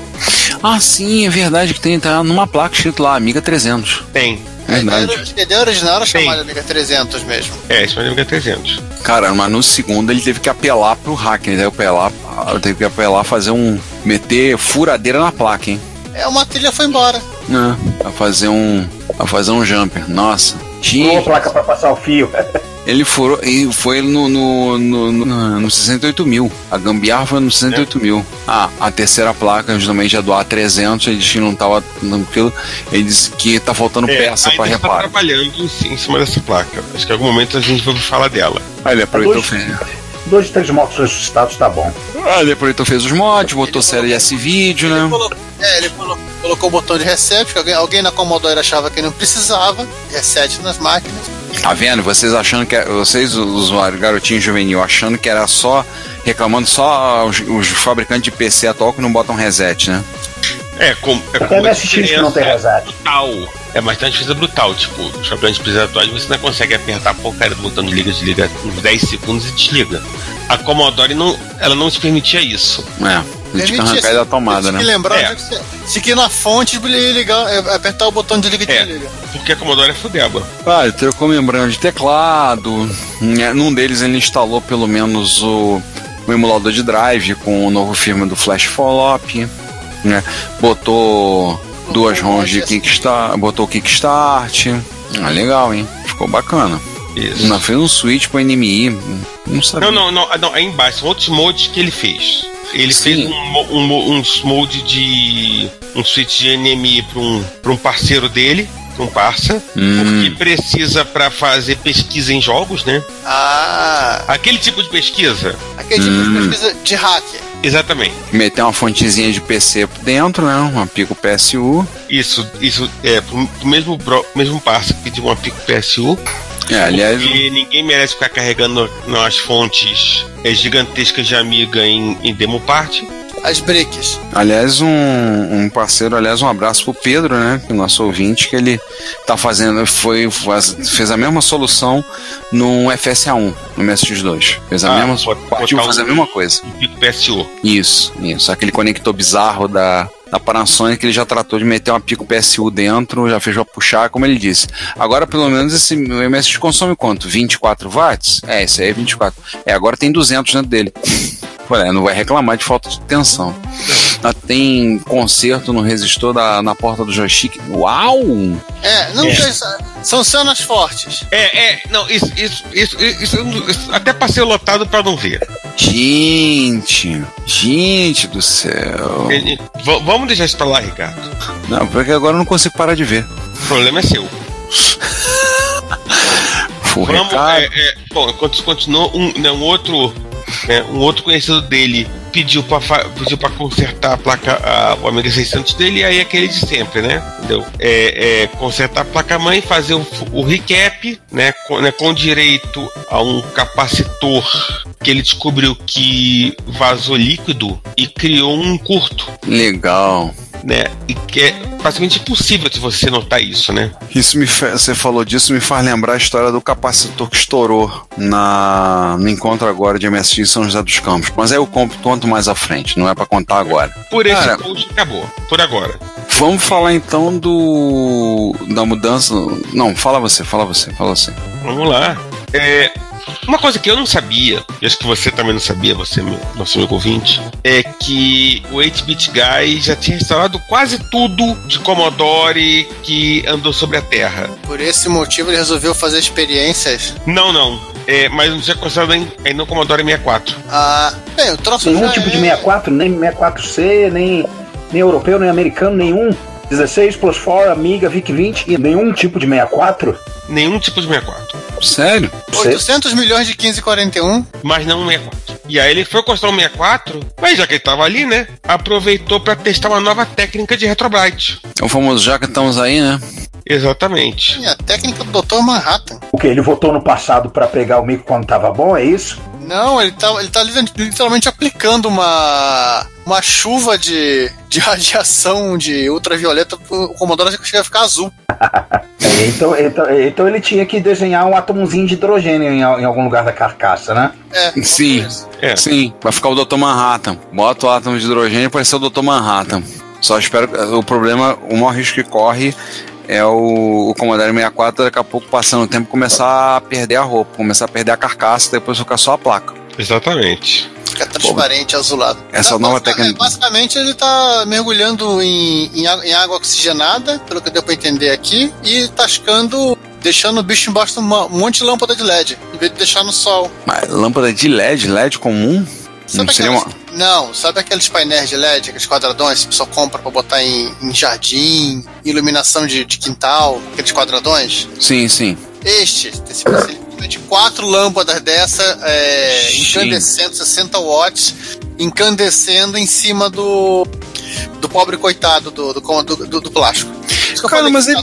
Ah, sim, é verdade que tem tá numa placa escrito lá, Amiga 300. Tem. É verdade. A ideia original era de Amiga 300 mesmo. É, isso é Amiga 300. Cara, mas no segundo ele teve que apelar pro hacker, ele teve que apelar, teve que apelar, fazer um. meter furadeira na placa, hein? É, uma trilha foi embora. Né? A fazer um. a fazer um jumper. Nossa. Boa Gente, placa para passar o fio. [LAUGHS] ele furou. E foi no, no, no, no, no 68 mil. A gambiarra foi no 68 mil. Ah, a terceira placa, justamente a do A300, ele disse que não tava tranquilo. Ele disse que tá faltando peça pra É, ainda tá reparar. trabalhando em cima dessa placa. Acho que em algum momento a gente vai falar dela. Aí ele aproveitou, Dois, fez. Dois três motos ressuscitados tá bom. Ah, ele aproveitou, fez os mods, botou série S-Vídeo, Ele né? colocou, é, ele colo- colocou o botão de reset, que alguém, alguém na Commodore achava que não precisava. Reset nas máquinas. Tá vendo? Vocês achando que. é- Vocês, os usuários, garotinho juvenil, achando que era só. reclamando só os, os fabricantes de PC atual que não botam reset, né? É, com, é Até MSX que não tem reset. brutal. É, mas tem uma diferença brutal. Tipo, os fabricantes de atuais você não consegue apertar a porcaria do botão de liga, desliga uns 10 segundos e desliga. A Commodore não, ela não te permitia isso. É. Ele tinha arrancar da tomada, Tem né? que lembrar É. de que você- se que na fonte ligar, é, apertar o botão de liga e É. desliga. Porque a Commodore é fudeba. Ah, ele trocou membrana de teclado. Num deles ele instalou pelo menos o, o emulador de drive com o novo firma do Flash Follow-up. Né? Botou duas ROMs de Kickstart. Botou o Kickstart. Ah, legal, hein? Ficou bacana. Isso. Não, fez um switch pro NMI. Não sabia. Não, não, não, ah, não, aí embaixo, são outros modes que ele fez. Ele Sim. fez um, um, mode de. um switch de NMI para um, pra um parceiro dele. Não passa. Hum. Porque precisa pra fazer pesquisa em jogos, né? Ah, Aquele tipo de pesquisa. aquele tipo Hum. de pesquisa de hacker. Exatamente. Meter uma fontezinha de PC por dentro, né? Uma Pico PSU. Isso, isso é pro, pro mesmo, mesmo passo que de uma Pico PSU. É, aliás, E ninguém merece ficar carregando nas fontes é, gigantescas de Amiga em, em demo parte. As bricks. aliás, um, um parceiro, aliás, um abraço pro Pedro, né? Que é o nosso ouvinte, que ele tá fazendo, foi, faz- fez a mesma solução no FSA1, no MSX2. Fez a Ah, mesma, bot- partiu fazer a um- mesma coisa. Pico PSU. Isso, isso. Aquele conector bizarro da, da Panasonic, ele já tratou de meter uma Pico PSU dentro, já fez pra puxar, como ele disse. Agora, pelo menos, esse o MSX consome quanto? 24 watts? É, esse aí é 24. É, agora tem 200 dentro dele. É, não vai reclamar de falta de tensão. Ah, Tem conserto no resistor da, na porta do joystick. Uau! É, não É. tem- são cenas fortes. É, é, não, isso, isso, isso, isso, isso até passei lotado pra não ver. Gente, gente do céu. E- e- v- vamos deixar isso pra lá, Ricardo. Não, porque agora eu não consigo parar de ver. O problema é seu. Vamos, é, é, bom, enquanto continuou, um, né, um outro, né, um outro conhecido dele pediu pra, fa- pediu pra consertar a placa, a, o Amiga 600 dele, e aí aquele de sempre, né? Entendeu? É, é, consertar a placa-mãe, fazer o, o recap, né com, né? com direito a um capacitor que ele descobriu que vazou líquido e criou um curto, Legal. Né? E que é praticamente impossível de você notar isso, né? Isso me você falou disso me faz lembrar a história do capacitor que estourou na no encontro agora de MSX em São José dos Campos. Mas aí eu conto conto mais à frente, não é pra contar agora. Por esse Cara. post acabou, por agora. Vamos falar então do da mudança. Não, fala você, fala você, fala você. Vamos lá. É, uma coisa que eu não sabia, e acho que você também não sabia, você, meu, nosso amigo ouvinte, é que o 8-Bit Guy já tinha instalado quase tudo de Commodore que andou sobre a Terra. Por esse motivo ele resolveu fazer experiências. Não, não. É, mas não tinha considerado ainda ainda no Commodore 64. Ah, bem, o troço Nenhum tipo é- de 64, nem 64C, nem, nem europeu, nem americano, nenhum. 16 plus 4, Amiga, VIC-20 e nenhum tipo de 64? Nenhum tipo de 64. Sério? 800 milhões de 1541. Mas não um 64. E aí ele foi construir um 64, mas já que ele tava ali, né? Aproveitou para testar uma nova técnica de Retrobrite. É o famoso já que estamos aí, né? Exatamente. E a técnica do Dr. Manhattan. O que? Ele votou no passado pra pegar o mico quando tava bom, é isso? Não, ele tá, ele tá li- literalmente aplicando uma, uma chuva de, de [LAUGHS] radiação de ultravioleta pro Commodore chega a ficar azul. [LAUGHS] É, então, então, então ele tinha que desenhar um átomozinho de hidrogênio em, em algum lugar da carcaça, né? É, Sim. isso. É. Sim, vai ficar o Dr. Manhattan. Bota o átomo de hidrogênio para ser o Dr. Manhattan. Só espero. O problema, o maior risco que corre é o, o Commodore 64 daqui a pouco, passando o tempo, começar a perder a roupa, começar a perder a carcaça, depois ficar só a placa. Exatamente. Fica transparente, azulado. Essa Tá, nova técnica- é, Basicamente, ele tá mergulhando em, em, em água oxigenada, pelo que deu pra entender aqui, e tascando, deixando o bicho embaixo de um monte de lâmpada de LED, em vez de deixar no sol. Mas lâmpada de LED, LED comum? Sabe Não seria uma. Não, sabe aqueles painéis de LED, aqueles quadradões que pessoa compra pra botar em, em jardim, iluminação de, de quintal, aqueles quadradões? Sim, sim. Este, esse de quatro lâmpadas dessa, é, incandescendo, 60 watts, incandescendo em cima do do pobre coitado do, do, do, do- plástico. Cara, mas ele,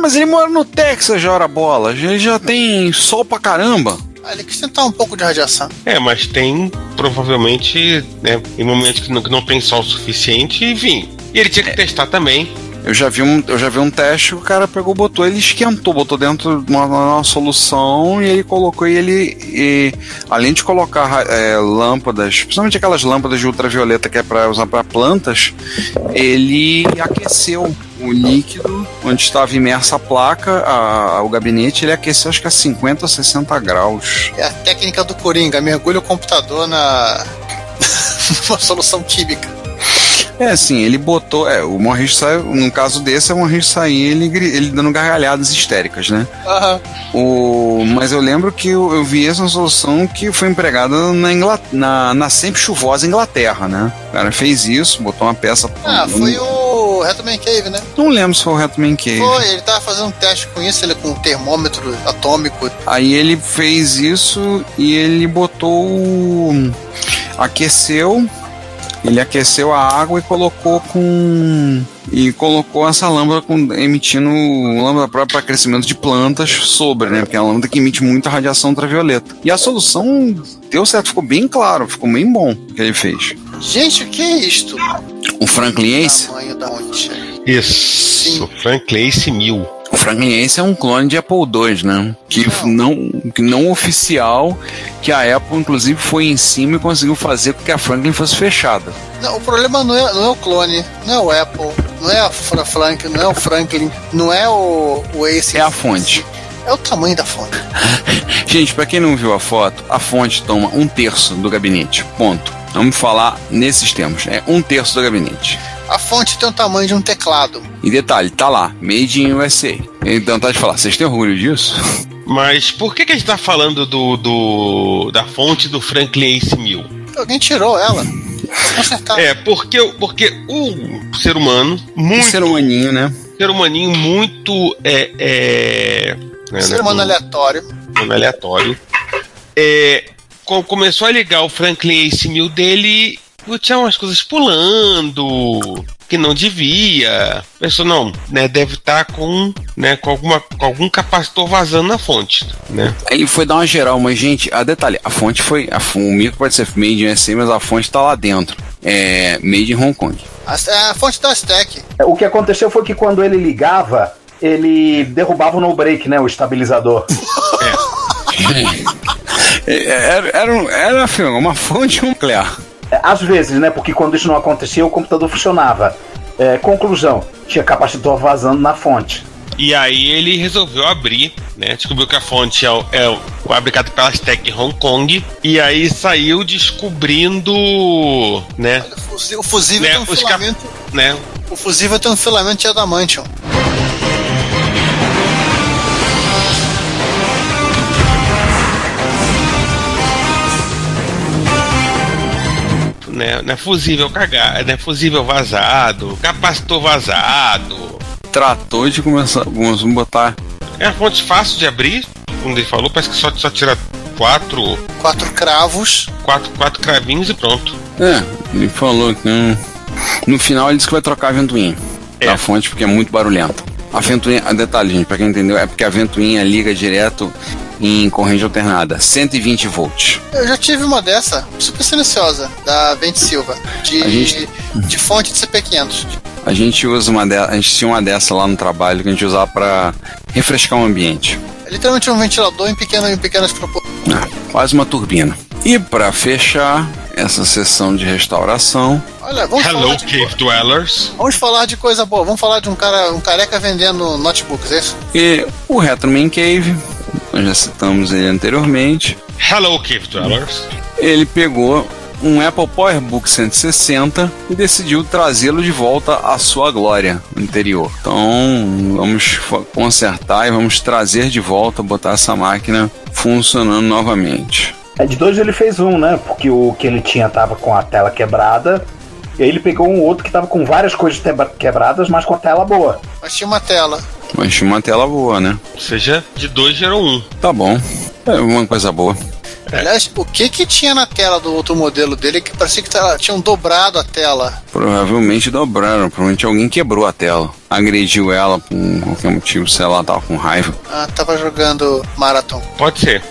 mas ele mora no Texas, já ora bola. Ele já tem sol pra caramba. Ah, ele quis tentar um pouco de radiação. É, mas tem provavelmente, né, em momentos que não, que não tem sol suficiente, enfim. E ele tinha que testar também. Eu já vi um, eu já vi um teste que o cara pegou, botou, ele esquentou, botou dentro de uma, uma solução e ele colocou e ele, e, além de colocar é, lâmpadas, principalmente aquelas lâmpadas de ultravioleta que é para usar para plantas, ele aqueceu o líquido onde estava imersa a placa, a- o gabinete, ele aqueceu acho que a 50 ou 60 graus. É a técnica do Coringa, mergulha o computador na [LAUGHS] uma solução química. É, assim, ele botou. É, o Morris saiu. No caso desse, é o Morris sair ele, ele dando gargalhadas histéricas, né? Aham. O, mas eu lembro que eu, eu vi essa solução que foi empregada na, na, na sempre chuvosa Inglaterra, né? O cara fez isso, botou uma peça. Ah, foi o Hetman Cave, né? Não lembro se foi o Hetman Cave. Foi, ele tava fazendo um teste com isso, ele com um termômetro atômico. Aí ele fez isso e ele botou. o- aqueceu. Ele aqueceu a água e colocou com. E colocou essa lâmpada com, emitindo lâmpada própria para crescimento de plantas sobre, né? Porque é uma lâmpada que emite muita radiação ultravioleta. E a solução deu certo, ficou bem claro, ficou bem bom o que ele fez. Gente, o que é isto? O Franklin Ace, Tamanho da onde? Isso, Franklin Ace 1000. O Franklin Ace é um clone de Apple II, né? Que não, que não oficial, que a Apple inclusive foi em cima e conseguiu fazer com que a Franklin fosse fechada. Não, o problema não é, não é o clone, não é o Apple, não é a Fra- Frank, não é o Franklin, não é o, o Ace. É a fonte. É o tamanho da fonte. [LAUGHS] Gente, pra quem não viu a foto, a fonte toma um terço do gabinete. Ponto. Vamos falar nesses termos. É um terço do gabinete. A fonte tem o tamanho de um teclado. E detalhe, tá lá, Made in USA. Então tá de falar, vocês têm orgulho disso? [LAUGHS] Mas por que, que a gente tá falando do, do da fonte do Franklin Ace 1000? Alguém tirou ela. É, porque, porque o ser humano, muito. Um ser humaninho, né? ser humaninho muito. É, é, né, Ser né, humano aleatório. humano aleatório. É, co- começou a ligar o Franklin Ace 1000 dele tinha umas coisas pulando que não devia. Pensou, não, né, deve estar com, né, com, alguma, com algum capacitor vazando na fonte, né? Ele foi dar uma geral, mas gente, a detalhe, a fonte foi. A, o micro pode ser made in USA, mas a fonte tá lá dentro. É made in Hong Kong. A, é a fonte da Stack. É, O que aconteceu foi que quando ele ligava, ele derrubava o no-break, né? O estabilizador. [LAUGHS] É, Era, era, um- era assim, uma fonte nuclear. Às vezes, né? Porque quando isso não acontecia, o computador funcionava. É, conclusão, tinha capacitor vazando na fonte. E aí ele resolveu abrir, né? Descobriu que a fonte é, o- é fabricada pela Stack Hong Kong. E aí saiu descobrindo, né? O fusível né, tem um os cap- filamento. né O fusível tem um filamento de adamantium. Né, né, fusível cagar, né, fusível vazado, capacitor vazado. Tratou de começar. Vamos botar. É uma fonte fácil de abrir, como ele falou, parece que só, só tira quatro, Quatro cravos. quatro, quatro cravinhos e pronto. É, ele falou que não. No final ele disse que vai trocar a ventoinha É. da fonte porque é muito barulhento. A ventoinha, a detalhe, gente, pra quem entendeu, é porque a ventoinha liga direto em corrente alternada, 120 volts. Eu já tive uma dessa, super silenciosa, da Vente Silva, de, gente- de fonte de CP500. A gente usa uma dessa, a gente tinha uma dessa lá no trabalho que a gente usava pra refrescar o ambiente. É literalmente um ventilador em, pequeno, em pequenas proporções. Ah, quase uma turbina. E pra fechar essa sessão de restauração, Olha, vamos Hello, falar, de, Cave Dwellers. vamos falar de coisa boa. Vamos falar de um cara, um careca vendendo notebooks, é isso? e o Retroman Cave, nós já citamos ele anteriormente, Hello, Cave Dwellers. ele pegou um Apple PowerBook 160 e decidiu trazê-lo de volta à sua glória anterior. Então, vamos consertar e vamos trazer de volta, botar essa máquina funcionando novamente. É, de dois ele fez um, né? Porque o que ele tinha tava com a tela quebrada. E aí ele pegou um outro que tava com várias coisas quebradas, mas com a tela boa. Mas tinha uma tela. Mas tinha uma tela boa, né? Ou seja, de dois gerou um. Tá bom. É uma coisa boa. Aliás, o que que tinha na tela do outro modelo dele que parecia que tava- tinham dobrado a tela? Provavelmente dobraram, provavelmente alguém quebrou a tela. Agrediu ela por qualquer motivo, sei lá, tava com raiva. Ah, tava jogando Marathon. Pode ser.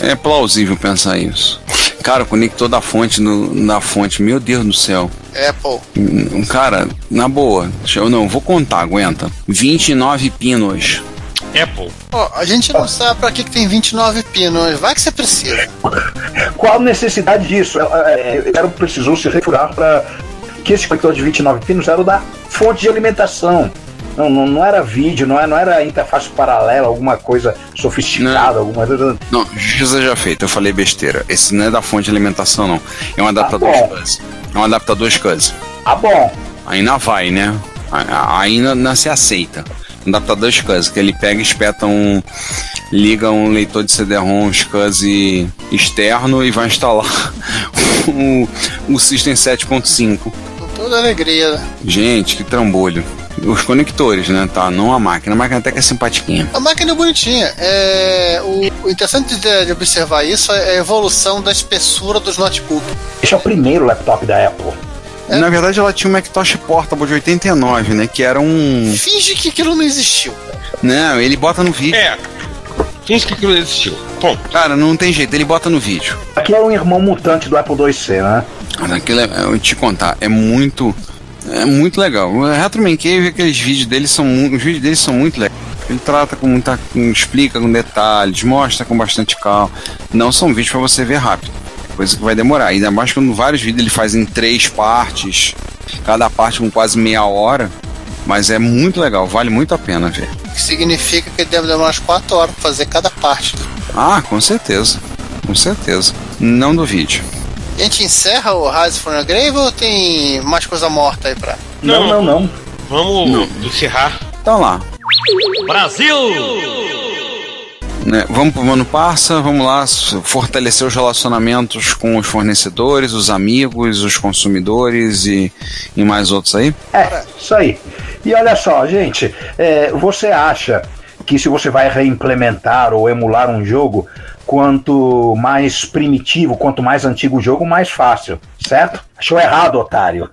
É plausível pensar isso. Cara, conectou da fonte no, na fonte, meu Deus do céu. Apple. Um cara, na boa, deixa eu não, vou contar, aguenta. 29 pinos. Apple. Ó, a gente não sabe pra que, que tem 29 pinos. Vai que você precisa. Qual a necessidade disso? É, é, Era precisou se refurar para que esse conector de 29 pinos era o da fonte de alimentação. Não, não, não era vídeo, não era, não era interface paralela, alguma coisa sofisticada, alguma coisa. Não, justiça já feita, eu falei besteira. Esse não é da fonte de alimentação, não. É um adaptador bom. SCSI. É um adaptador SCSI. Ah, bom. Ainda vai, né? Ainda não se aceita. Um adaptador SCSI, que ele pega e espeta um. liga um leitor de CD-ROM SCSI externo e vai instalar [LAUGHS] o, o System 7.5. Não tô Toda alegria. Gente, que trambolho. Os conectores, né? Tá, não a máquina. A máquina até que é simpatiquinha. A máquina é bonitinha. É, o, o interessante de, de observar isso é a evolução da espessura dos notebooks. Esse é o primeiro laptop da Apple. É. Na verdade, ela tinha um Macintosh Portable de 89, né? Que era um. Finge que aquilo não existiu. Não, ele bota no vídeo. É. Finge que aquilo existiu. Ponto. Cara, não tem jeito, ele bota no vídeo. Aqui é um irmão mutante do Apple IIc, né? Aquilo é, eu te contar, é muito. É muito legal. O Retro Man Cave, aqueles vídeos dele são Os vídeos dele são muito legais. Ele trata com muita. com- explica com detalhes, mostra com bastante calma. Não são vídeos pra você ver rápido. É coisa que vai demorar. Ainda mais quando vários vídeos ele faz em três partes, cada parte com quase meia hora. Mas é muito legal, vale muito a pena ver. O que significa que deve demorar umas 4 horas pra fazer cada parte. Ah, com certeza. Com certeza. Não do vídeo. A gente encerra o Rise from the Grave ou tem mais coisa morta aí pra. Não, não, não. Vamos encerrar. Então lá. Brasil! né, vamos pro Mano Parça, vamos lá fortalecer os relacionamentos com os fornecedores, os amigos, os consumidores e, e mais outros aí. É, isso aí. E olha só, gente, é, você acha que se você vai reimplementar ou emular um jogo, quanto mais primitivo, quanto mais antigo o jogo, mais fácil, certo? Achou errado, otário.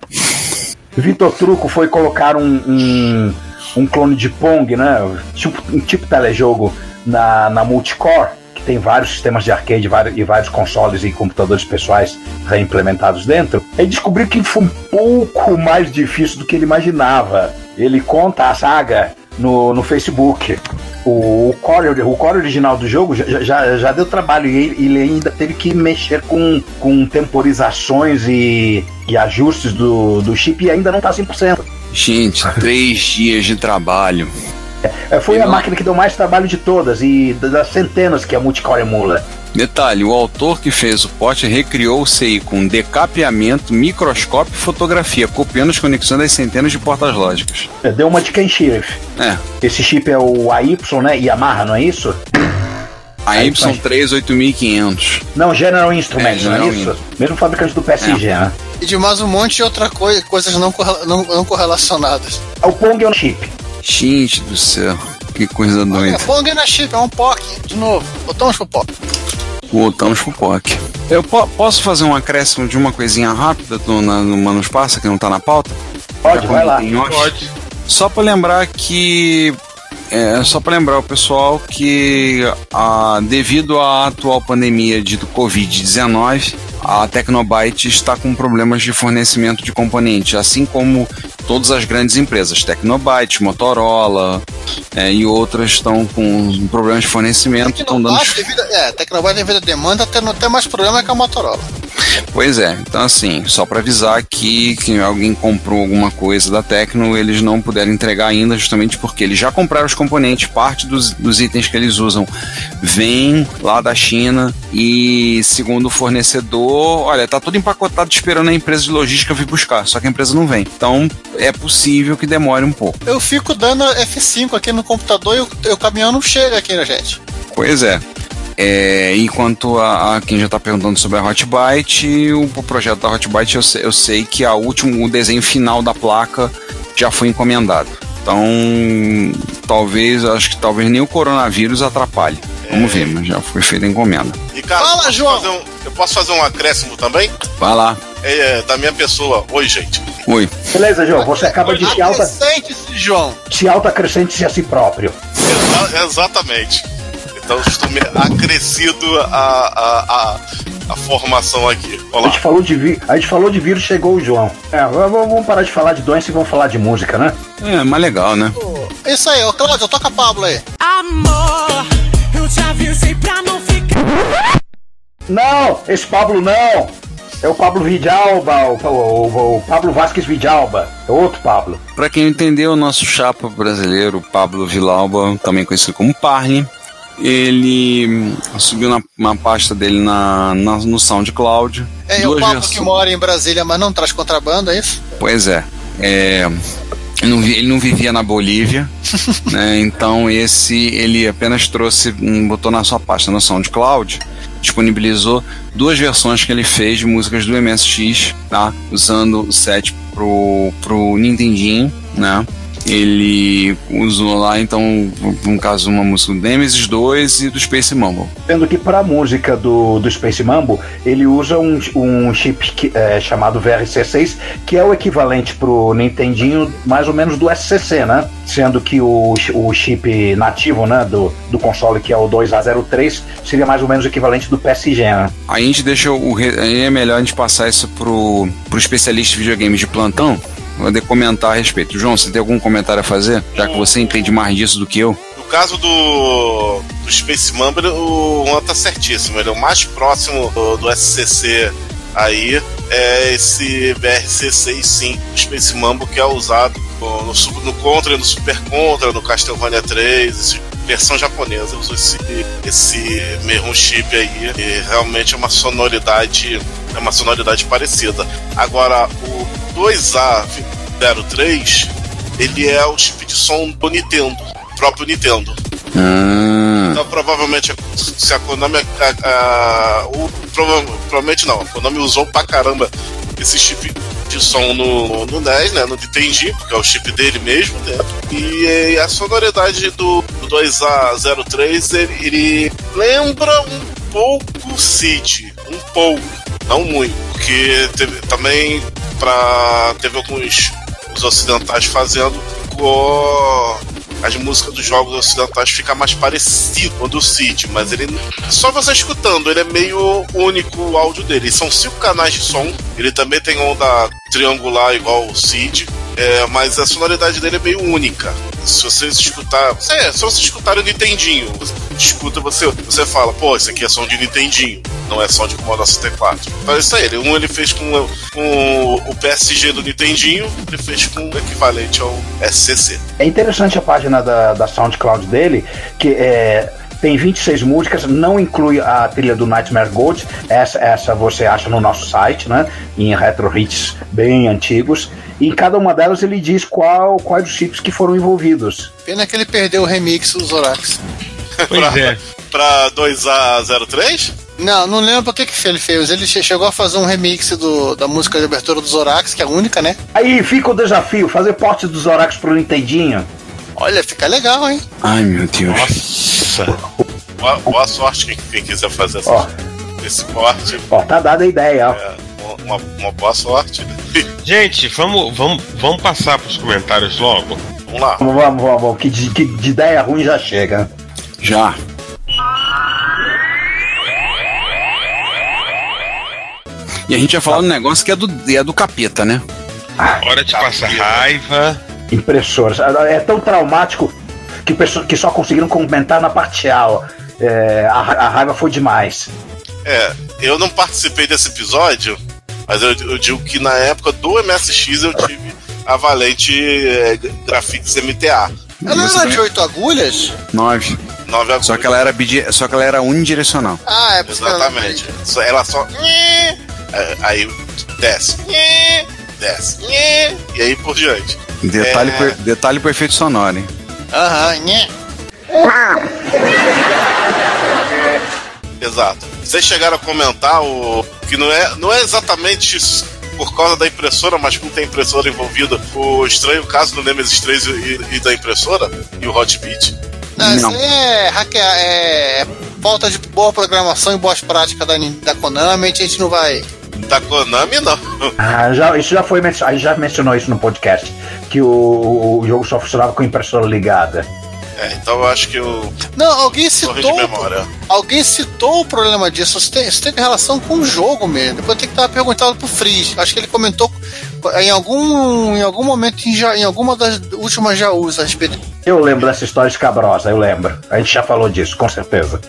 Vitor Truco foi colocar um, um, um clone de Pong, né? Tipo, um tipo telejogo na, na Multicore, que tem vários sistemas de arcade vários- e vários consoles e computadores pessoais reimplementados dentro. Ele descobriu que foi um pouco mais difícil do que ele imaginava. Ele conta a saga no, no Facebook. O, core, o core original do jogo já, já, já deu trabalho e ele, ele ainda teve que mexer com, com temporizações e, e ajustes do, do chip e ainda não tá 100%. Gente, [LAUGHS] três dias de trabalho. É, foi a máquina que deu mais trabalho de todas e das centenas que a Multicore emula. Detalhe, o autor que fez o pote recriou o CI com decapeamento, microscópio e fotografia, copiando as conexões das centenas de portas lógicas. É, Deu uma de Ken Sheriff. É, Esse chip é o AY, né? Yamaha, não é isso? a Aí Y38500. Não, General Instrument, É, General não é isso? Mesmo fabricante do PSG, né? E de mais um monte de outra coisa, coisas não, correla- não, não correlacionadas. O Pong é um chip. Gente do céu, que coisa É, doida. Pong é chip, é um POC. De novo, botamos pro POC. Voltamos pro POC. Eu po- posso fazer um acréscimo de uma coisinha rápida do, na, no Manus Passa, que não tá na pauta? Pode, vai lá. Pode. Só para lembrar que é, só para lembrar o pessoal que a, devido à atual pandemia de do Covid-19, a Tecnobyte está com problemas de fornecimento de componentes, assim como todas as grandes empresas, Tecnobyte, Motorola é, e outras estão com problemas de fornecimento, estão dando Tecnobyte, devido, é, Tecnobyte devido à demanda, não tem mais problema que a Motorola. Pois é, então assim, só para avisar que, que alguém comprou alguma coisa da Tecno, eles não puderam entregar ainda, justamente porque eles já compraram os componentes, parte dos, dos itens que eles usam vem lá da China e segundo o fornecedor, olha, tá tudo empacotado esperando a empresa de logística vir buscar, só que a empresa não vem. Então é possível que demore um pouco. Eu fico dando F5 aqui no computador e o, o caminhão não chega aqui na gente. Pois é. É, enquanto a, a quem já está perguntando sobre a Hotbyte, o, o projeto da Hotbyte eu, sei- eu sei que a último, o desenho final da placa já foi encomendado. Então, talvez, acho que talvez nem o coronavírus atrapalhe. Vamos ver, mas já foi feita a encomenda. Ricardo, Fala, posso João. um- eu posso fazer um acréscimo também? Vai lá. É, da minha pessoa. Oi, gente. Oi. Beleza, João, você acaba de se alta, Acrescente-se, João. se alta acrescente-se a si próprio. Exa- exatamente. Então estou acrescido a, a, a, a formação aqui. A gente falou de, vi- a gente falou de vírus, chegou o João. É, vamos parar de falar de doença e vamos falar de música, né? É, mais legal, né? Isso aí, ô Cláudio, toca Pablo aí. Amor, eu te avisei pra não ficar. Não, esse Pablo não. É o Pablo Vidalba, o, o- o- o Pablo Vasquez Vidalba. É outro Pablo. Para quem não entendeu, o nosso chapa brasileiro, Pablo Vilauba, também conhecido como Parne, ele hum, subiu na, na pasta dele na, na- no SoundCloud. É, é o Pablo versões- que mora em Brasília, mas não traz contrabando, é isso? Pois é. é, ele, não ele não vivia na Bolívia, [LAUGHS] né, então esse ele apenas trouxe, um, botou na sua pasta no SoundCloud, disponibilizou duas versões que ele fez de músicas do MSX, tá? Usando o set pro, pro Nintendinho, né? Ele usou lá, então, no caso, uma música do Nemesis 2 e do Space Mumble. Sendo que para a música do, do Space Mambo, ele usa um, um chip que, é, chamado VRC6, que é o equivalente pro Nintendinho mais ou menos do SCC, né? Sendo que o, o chip nativo né, do, do console, que é o 2A03, seria mais ou menos o equivalente do PSG, né? Aí a gente deixa o. Aí é melhor a gente passar isso pro, pro especialista de videogames de plantão, poder comentar a respeito. João, você tem algum comentário a fazer? Já que você entende mais disso do que eu. No caso do, do Space Mamba, o Juan tá certíssimo. Ele é o mais próximo do, do SCC aí. É esse BRC6, sim, o Space Mambo, que é usado no, no, no Contra, no Super Contra, no Castlevania 3, esse- versão japonesa. Usa esse, esse mesmo chip aí. E realmente é uma sonoridade. É uma sonoridade parecida. Agora, o 2A03, ele é o chip de som do Nintendo, próprio Nintendo. Ah, Então provavelmente se a Konami. A, a- o- prova- provavelmente não, a Konami usou pra caramba esse chip de som no, no NES, né? No Nintendo, que é o chip dele mesmo, né? E, a sonoridade do, do 2A03 ele, ele lembra um pouco o Cid. Um pouco, não muito. Porque teve, também pra, teve alguns os ocidentais fazendo ficou as músicas dos jogos ocidentais fica mais parecido com o do Cid, mas ele só você escutando, ele é meio único o áudio dele. São cinco canais de som, ele também tem onda triangular igual o Cid, é, mas a sonoridade dele é meio única. Se vocês escutar, é, se vocês escutarem o Nintendinho, você escuta você, você fala, pô, esse aqui é som de Nintendinho, não é som de Commodore 64. Então é isso aí, um ele fez com, com o PSG do Nintendinho, ele fez com o equivalente ao SCC. É interessante a página da, da SoundCloud dele, que é, tem 26 músicas, não inclui a trilha do Nightmare Gold. Essa, essa você acha no nosso site, né? Em retro hits bem antigos. E em cada uma delas ele diz qual, quais os chips que foram envolvidos. Pena que ele perdeu o remix do Zorax. Pois [LAUGHS] pra, é. pra 2A03? Não, não lembro o que, que ele fez. Ele che- chegou a fazer um remix do, da música de abertura do Zorax, que é a única, né? Aí fica o desafio, fazer porte dos Zorax pro Nintendinho. Olha, fica legal, hein? ai, meu Deus. Nossa. Boa, boa sorte quem, quem quiser fazer essa- Ó. esse corte. Ó, tá dada a ideia, ó. É, uma, uma boa sorte. [LAUGHS] Gente, vamos, vamos, vamos passar pros comentários logo? Vamos lá. Vamos, vamos, vamos, que de, que de ideia ruim já chega. Já. E a gente ia falar um negócio que é do, é do capeta, né? Hora de passar raiva. Impressoras. É tão traumático que, pessoas, que só conseguiram comentar na parcial. É, a, a raiva foi demais. É, eu não participei desse episódio, mas eu, eu digo que na época do MSX eu tive a Valente é, Graphics MTA. Ela era de 8 agulhas? Nove. 9 agulhas. Só que ela era, bidi- só que ela era unidirecional. Ah, é por isso que ela- Exatamente. Só- Ela só. É, Aí desce. Desce. E aí por diante. Detalhe, É. per- detalhe pro efeito sonoro, hein? Aham. Exato. Vocês chegaram a comentar o que não é, não é exatamente isso por causa da impressora, mas como tem impressora envolvida, o estranho caso do Nemesis 3 e, e da impressora e o Hotbit. Não, isso Não. aí é, hackear, é falta de boa programação e boas práticas da, da Konami, a gente não vai. Da Konami, não. Ah, já, isso já foi a gente já mencionou isso no podcast, que o, o jogo só funcionava com a impressora ligada. É, então eu acho que eu. Não, alguém Torre de citou. memória. Alguém citou o problema disso. Isso tem, isso tem relação com o jogo mesmo. Depois tem que estar perguntado pro Freeze. Acho que ele comentou em algum, em algum momento, em, em alguma das últimas Jaús a respeito. Eu lembro dessa história escabrosa, eu lembro. A gente já falou disso, com certeza.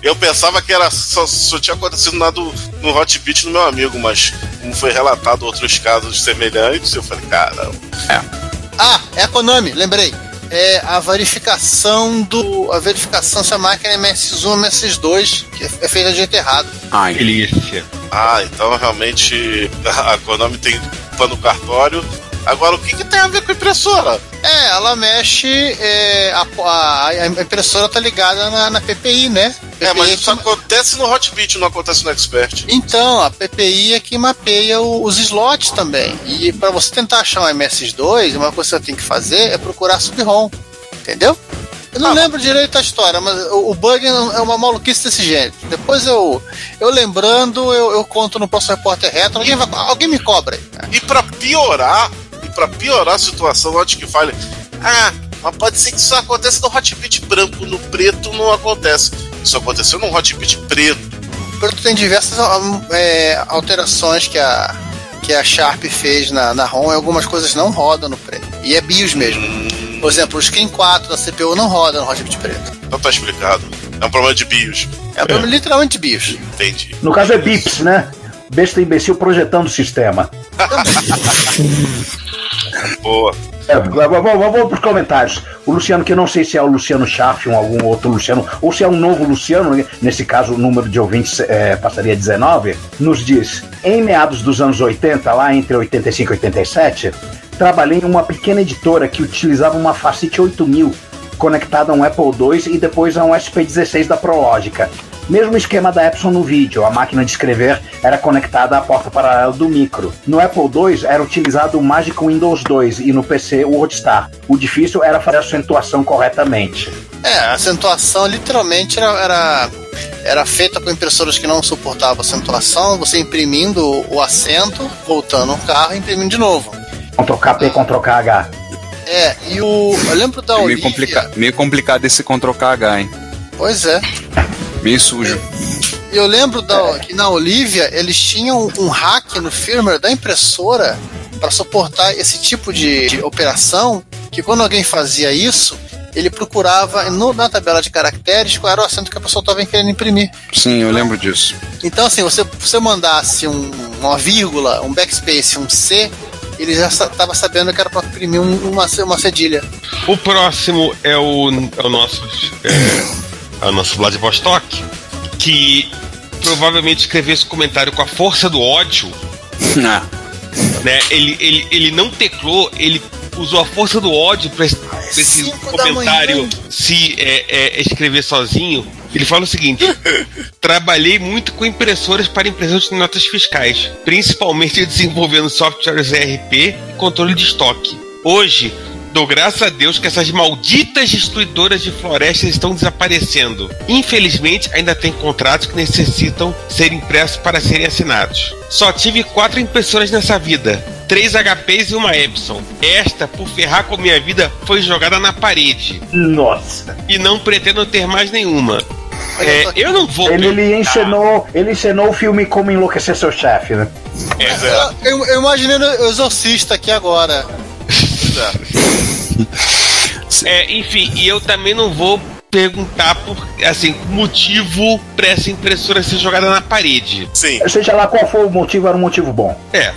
Eu pensava que era só, só tinha acontecido nada do- no Hotbit no meu amigo, mas como foi relatado outros casos semelhantes, eu falei, caramba. Ah, é a Konami, lembrei. É a verificação do. A verificação se a máquina é MS1 ou MS2, que é feita de jeito errado. Ai, Delícia. Ah, então realmente [LAUGHS] a Konami tem pano cartório Agora, o que, que tem a ver com impressora? É, ela mexe. é, a, a- a impressora tá ligada na, na PPI, né? É, mas PPI isso acontece no Hotbit, não acontece no Expert. Então, a PPI é que mapeia o- os slots também. E para você tentar achar um MS2, uma coisa que você tem que fazer é procurar sub-ROM. Entendeu? Eu não lembro direito a história, mas o, o bug é uma maluquice desse jeito. Depois eu, eu lembrando, eu, eu conto no próximo repórter retro. Alguém, vai- alguém me cobra aí. E pra piorar, para piorar a situação, note que fale, ah, mas pode ser que isso aconteça no Hotbit branco, no preto não acontece. Isso aconteceu no Hotbit preto. O preto tem diversas ah, é, alterações que a, que a Sharp fez na, na ROM e algumas coisas não rodam no preto. E é BIOS mesmo. Por exemplo, o Screen 4 da CPU não roda no Hotbit preto. Então tá explicado. É um problema de BIOS. É, um problema literalmente BIOS. Entendi. No caso é BIPS, né? Besta imbecil projetando o sistema. [LAUGHS] Boa. É, vamos, para os comentários. O Luciano, que eu não sei se é o Luciano Schaff ou algum outro Luciano, ou se é um novo Luciano, nesse caso o número de ouvintes é, passaria a 19, nos diz: em meados dos anos 80, lá entre 85 e 87, trabalhei em uma pequena editora que utilizava uma Facite 8000 conectada a um Apple II e depois a um SP16 da Prologica. Mesmo esquema da Epson no vídeo, a máquina de escrever era conectada à porta paralela do micro. No Apple II era utilizado o Magic Windows 2 e no PC o WordStar. O difícil era fazer a acentuação corretamente. É, a acentuação literalmente era, era, era feita com impressoras que não suportavam acentuação, você imprimindo o assento, voltando o carro e imprimindo de novo. Ctrl KP, Ctrl KH. É, e o. Eu lembro da É meio, complica meio complicado esse Ctrl KH, hein? Pois é. Meio sujo. E eu lembro da, que na Olivia eles tinham um hack no firmware da impressora para suportar esse tipo de, de operação. Que quando alguém fazia isso, ele procurava no- na tabela de caracteres qual era o acento que a pessoa estava querendo imprimir. Sim, eu lembro disso. Então, assim, você, você mandasse um- uma vírgula, um backspace, um C, ele já estava sabendo que era para imprimir um- uma, uma cedilha. O próximo é o, é o nosso. É, o nosso Vladivostok, que provavelmente escreveu esse comentário com a força do ódio. Ah, Né? Ele, ele, ele não teclou, ele usou a força do ódio para esse comentário se é, é, escrever sozinho. Ele fala o seguinte: [LAUGHS] Trabalhei muito com impressoras para impressão de notas fiscais, principalmente desenvolvendo softwares ERP e controle de estoque. Hoje, dou graças a Deus que essas malditas destruidoras de florestas estão desaparecendo. Infelizmente, ainda tem contratos que necessitam ser impressos para serem assinados. Só tive quatro impressoras nessa vida. Três HPs e uma Epson. Esta, por ferrar com minha vida, foi jogada na parede. Nossa. E não pretendo ter mais nenhuma. É, eu não vou. Ele, ele encenou, ele encenou o filme Como Enlouquecer Seu Chefe, né? É. Eu, eu imaginei o exorcista aqui agora. Pois [LAUGHS] é. É, enfim, e eu também não vou perguntar por assim motivo para essa impressora ser jogada na parede. Sim. Seja lá qual for o motivo, era um motivo bom. É,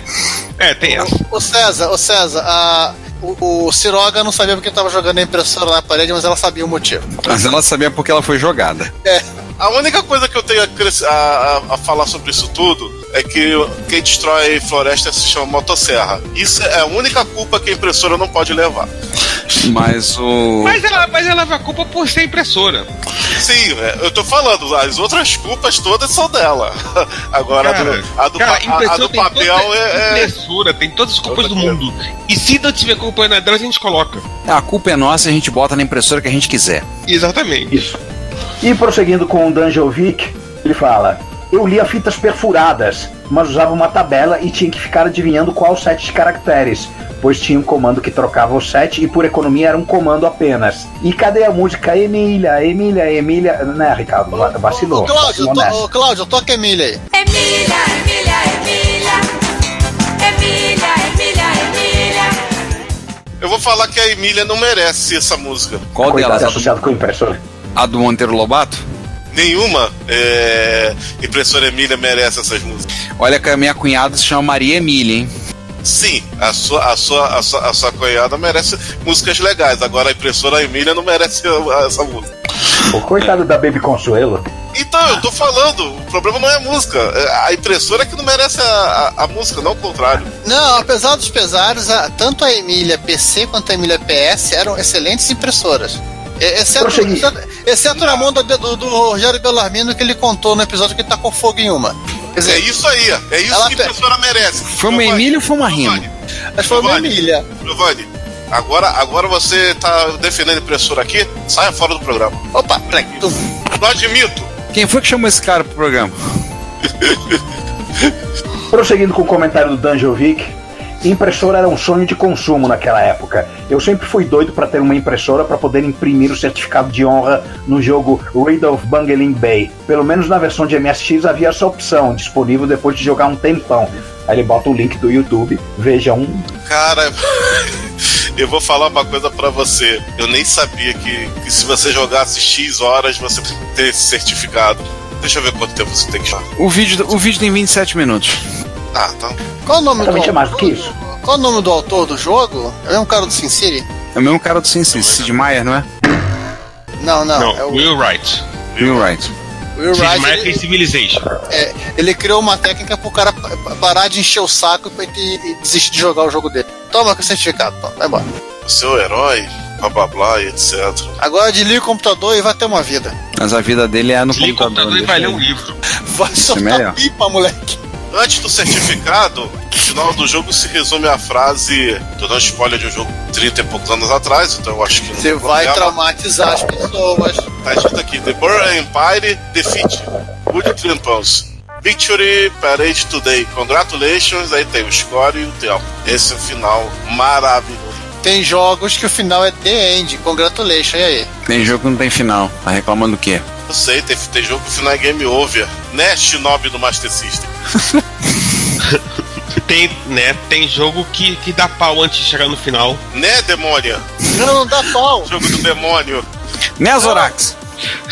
é tem essa. Ô César, ô César, a, o, o Ciroga não sabia porque estava jogando a impressora na parede, mas ela sabia o motivo. mas ela sabia porque ela foi jogada. A única coisa que eu tenho a- a- a falar sobre isso tudo é que quem destrói floresta se chama motosserra. Isso é a única culpa que a impressora não pode levar. Mas o. Mas ela, mas ela leva a culpa por ser impressora. Sim, é, eu tô falando, as outras culpas todas são dela. [LAUGHS] Agora, a Cara, do, a do, cara, a- a impressora do tem papel toda- é, é- Impressora tem todas as culpas do mundo. E se não tiver culpa na dela, a gente coloca. A culpa é nossa, a gente bota na impressora que a gente quiser. Exatamente. Isso. E prosseguindo com o Danjovic, ele fala: Eu lia fitas perfuradas, mas usava uma tabela e tinha que ficar adivinhando qual set de caracteres, pois tinha um comando que trocava o set e por economia era um comando apenas. E cadê a música Emília, Emília, Emília? Né, Ricardo? Va- Vacilou. Ô, Cláudio, vacilou to, nessa. ô, Cláudio, toca a Emília aí. Emília, Emília, Emília. Emília, Emília, Emília. Eu vou falar que a Emília não merece essa música. Qual Coitado, delas? é A do, associado com o impressor. a do Monteiro Lobato? Nenhuma é, impressora Emília merece essas músicas. Olha que a minha cunhada se chama Maria Emília, hein? Sim, a sua, a sua, a sua, a sua cunhada merece músicas legais. Agora a impressora Emília não merece [LAUGHS] essa música. Pô, coitado da Baby Consuelo. Então, eu tô falando, o problema não é a música. é A impressora que não merece a, a- a música, não o contrário. Não, apesar dos pesares, a- tanto a Emília PC quanto a Emília PS eram excelentes impressoras. E- Exceto, exceto, exceto na mão do, do, do Rogério Bellarmino que ele contou no episódio que ele tacou fogo em uma. Quer É dizer, isso aí, é isso que a impressora merece. Foi uma Emília ou foi uma rima? Acho foi uma. Emília. Giovanni, agora, agora você tá defendendo a impressora aqui, saia fora do programa. Opa, peraí. Tu, Não admito. Quem foi que chamou esse cara pro programa? Prosseguindo com o comentário do Danjovic, impressora era um sonho de consumo naquela época. Eu sempre fui doido para ter uma impressora para poder imprimir o certificado de honra no jogo Raid of Bungling Bay. Pelo menos na versão de MSX havia essa opção, disponível depois de jogar um tempão. Aí ele bota o link do YouTube, veja um. Cara, [LAUGHS] eu vou falar uma coisa pra você. Eu nem sabia que, que se você jogasse X horas você ter esse certificado. Deixa eu ver quanto tempo você tem que jogar. O vídeo, o vídeo tem 27 minutos. Ah, tá. qual o nome do é mais do que isso. Qual o nome do autor do jogo? É um cara do Sin City? É o mesmo cara do Sin City, Sid Meier, não é? Não, não. Não, é o Will Wright. Will Wright. Will Sid Wright, Meier ele- tem Civilization. É, ele criou uma técnica pro cara pa- pa- parar de encher o saco e, e desistir de jogar o jogo dele. Toma com o certificado, pô, vai embora. O seu herói, blá blá blá e etc. Agora desliga o computador e vai ter uma vida. Mas a vida dele é no Desliga o computador. computador e vai ler um livro. Vai é soltar melhor. pipa, moleque. Antes do certificado, no final do jogo se resume a frase. Tô dando spoiler de um jogo 30 e poucos anos atrás, então eu acho que não Você vai problema. traumatizar as pessoas. Tá escrito aqui: The Burr Empire defeat Wood Trimpons. Victory Parade Today. Congratulations. Aí tem o score e o tempo. Esse é o final maravilhoso. Tem jogos que o final é The End. Congratulations, e aí? Tem jogo que não tem final. Tá reclamando do quê? Eu sei, tem, tem jogo que o final é game over. Né, Shinobi do Master System? [LAUGHS] Tem, né, tem jogo que, que dá pau antes de chegar no final. Né, demônia? Não, não dá pau. Jogo do demônio. Né, Zorax?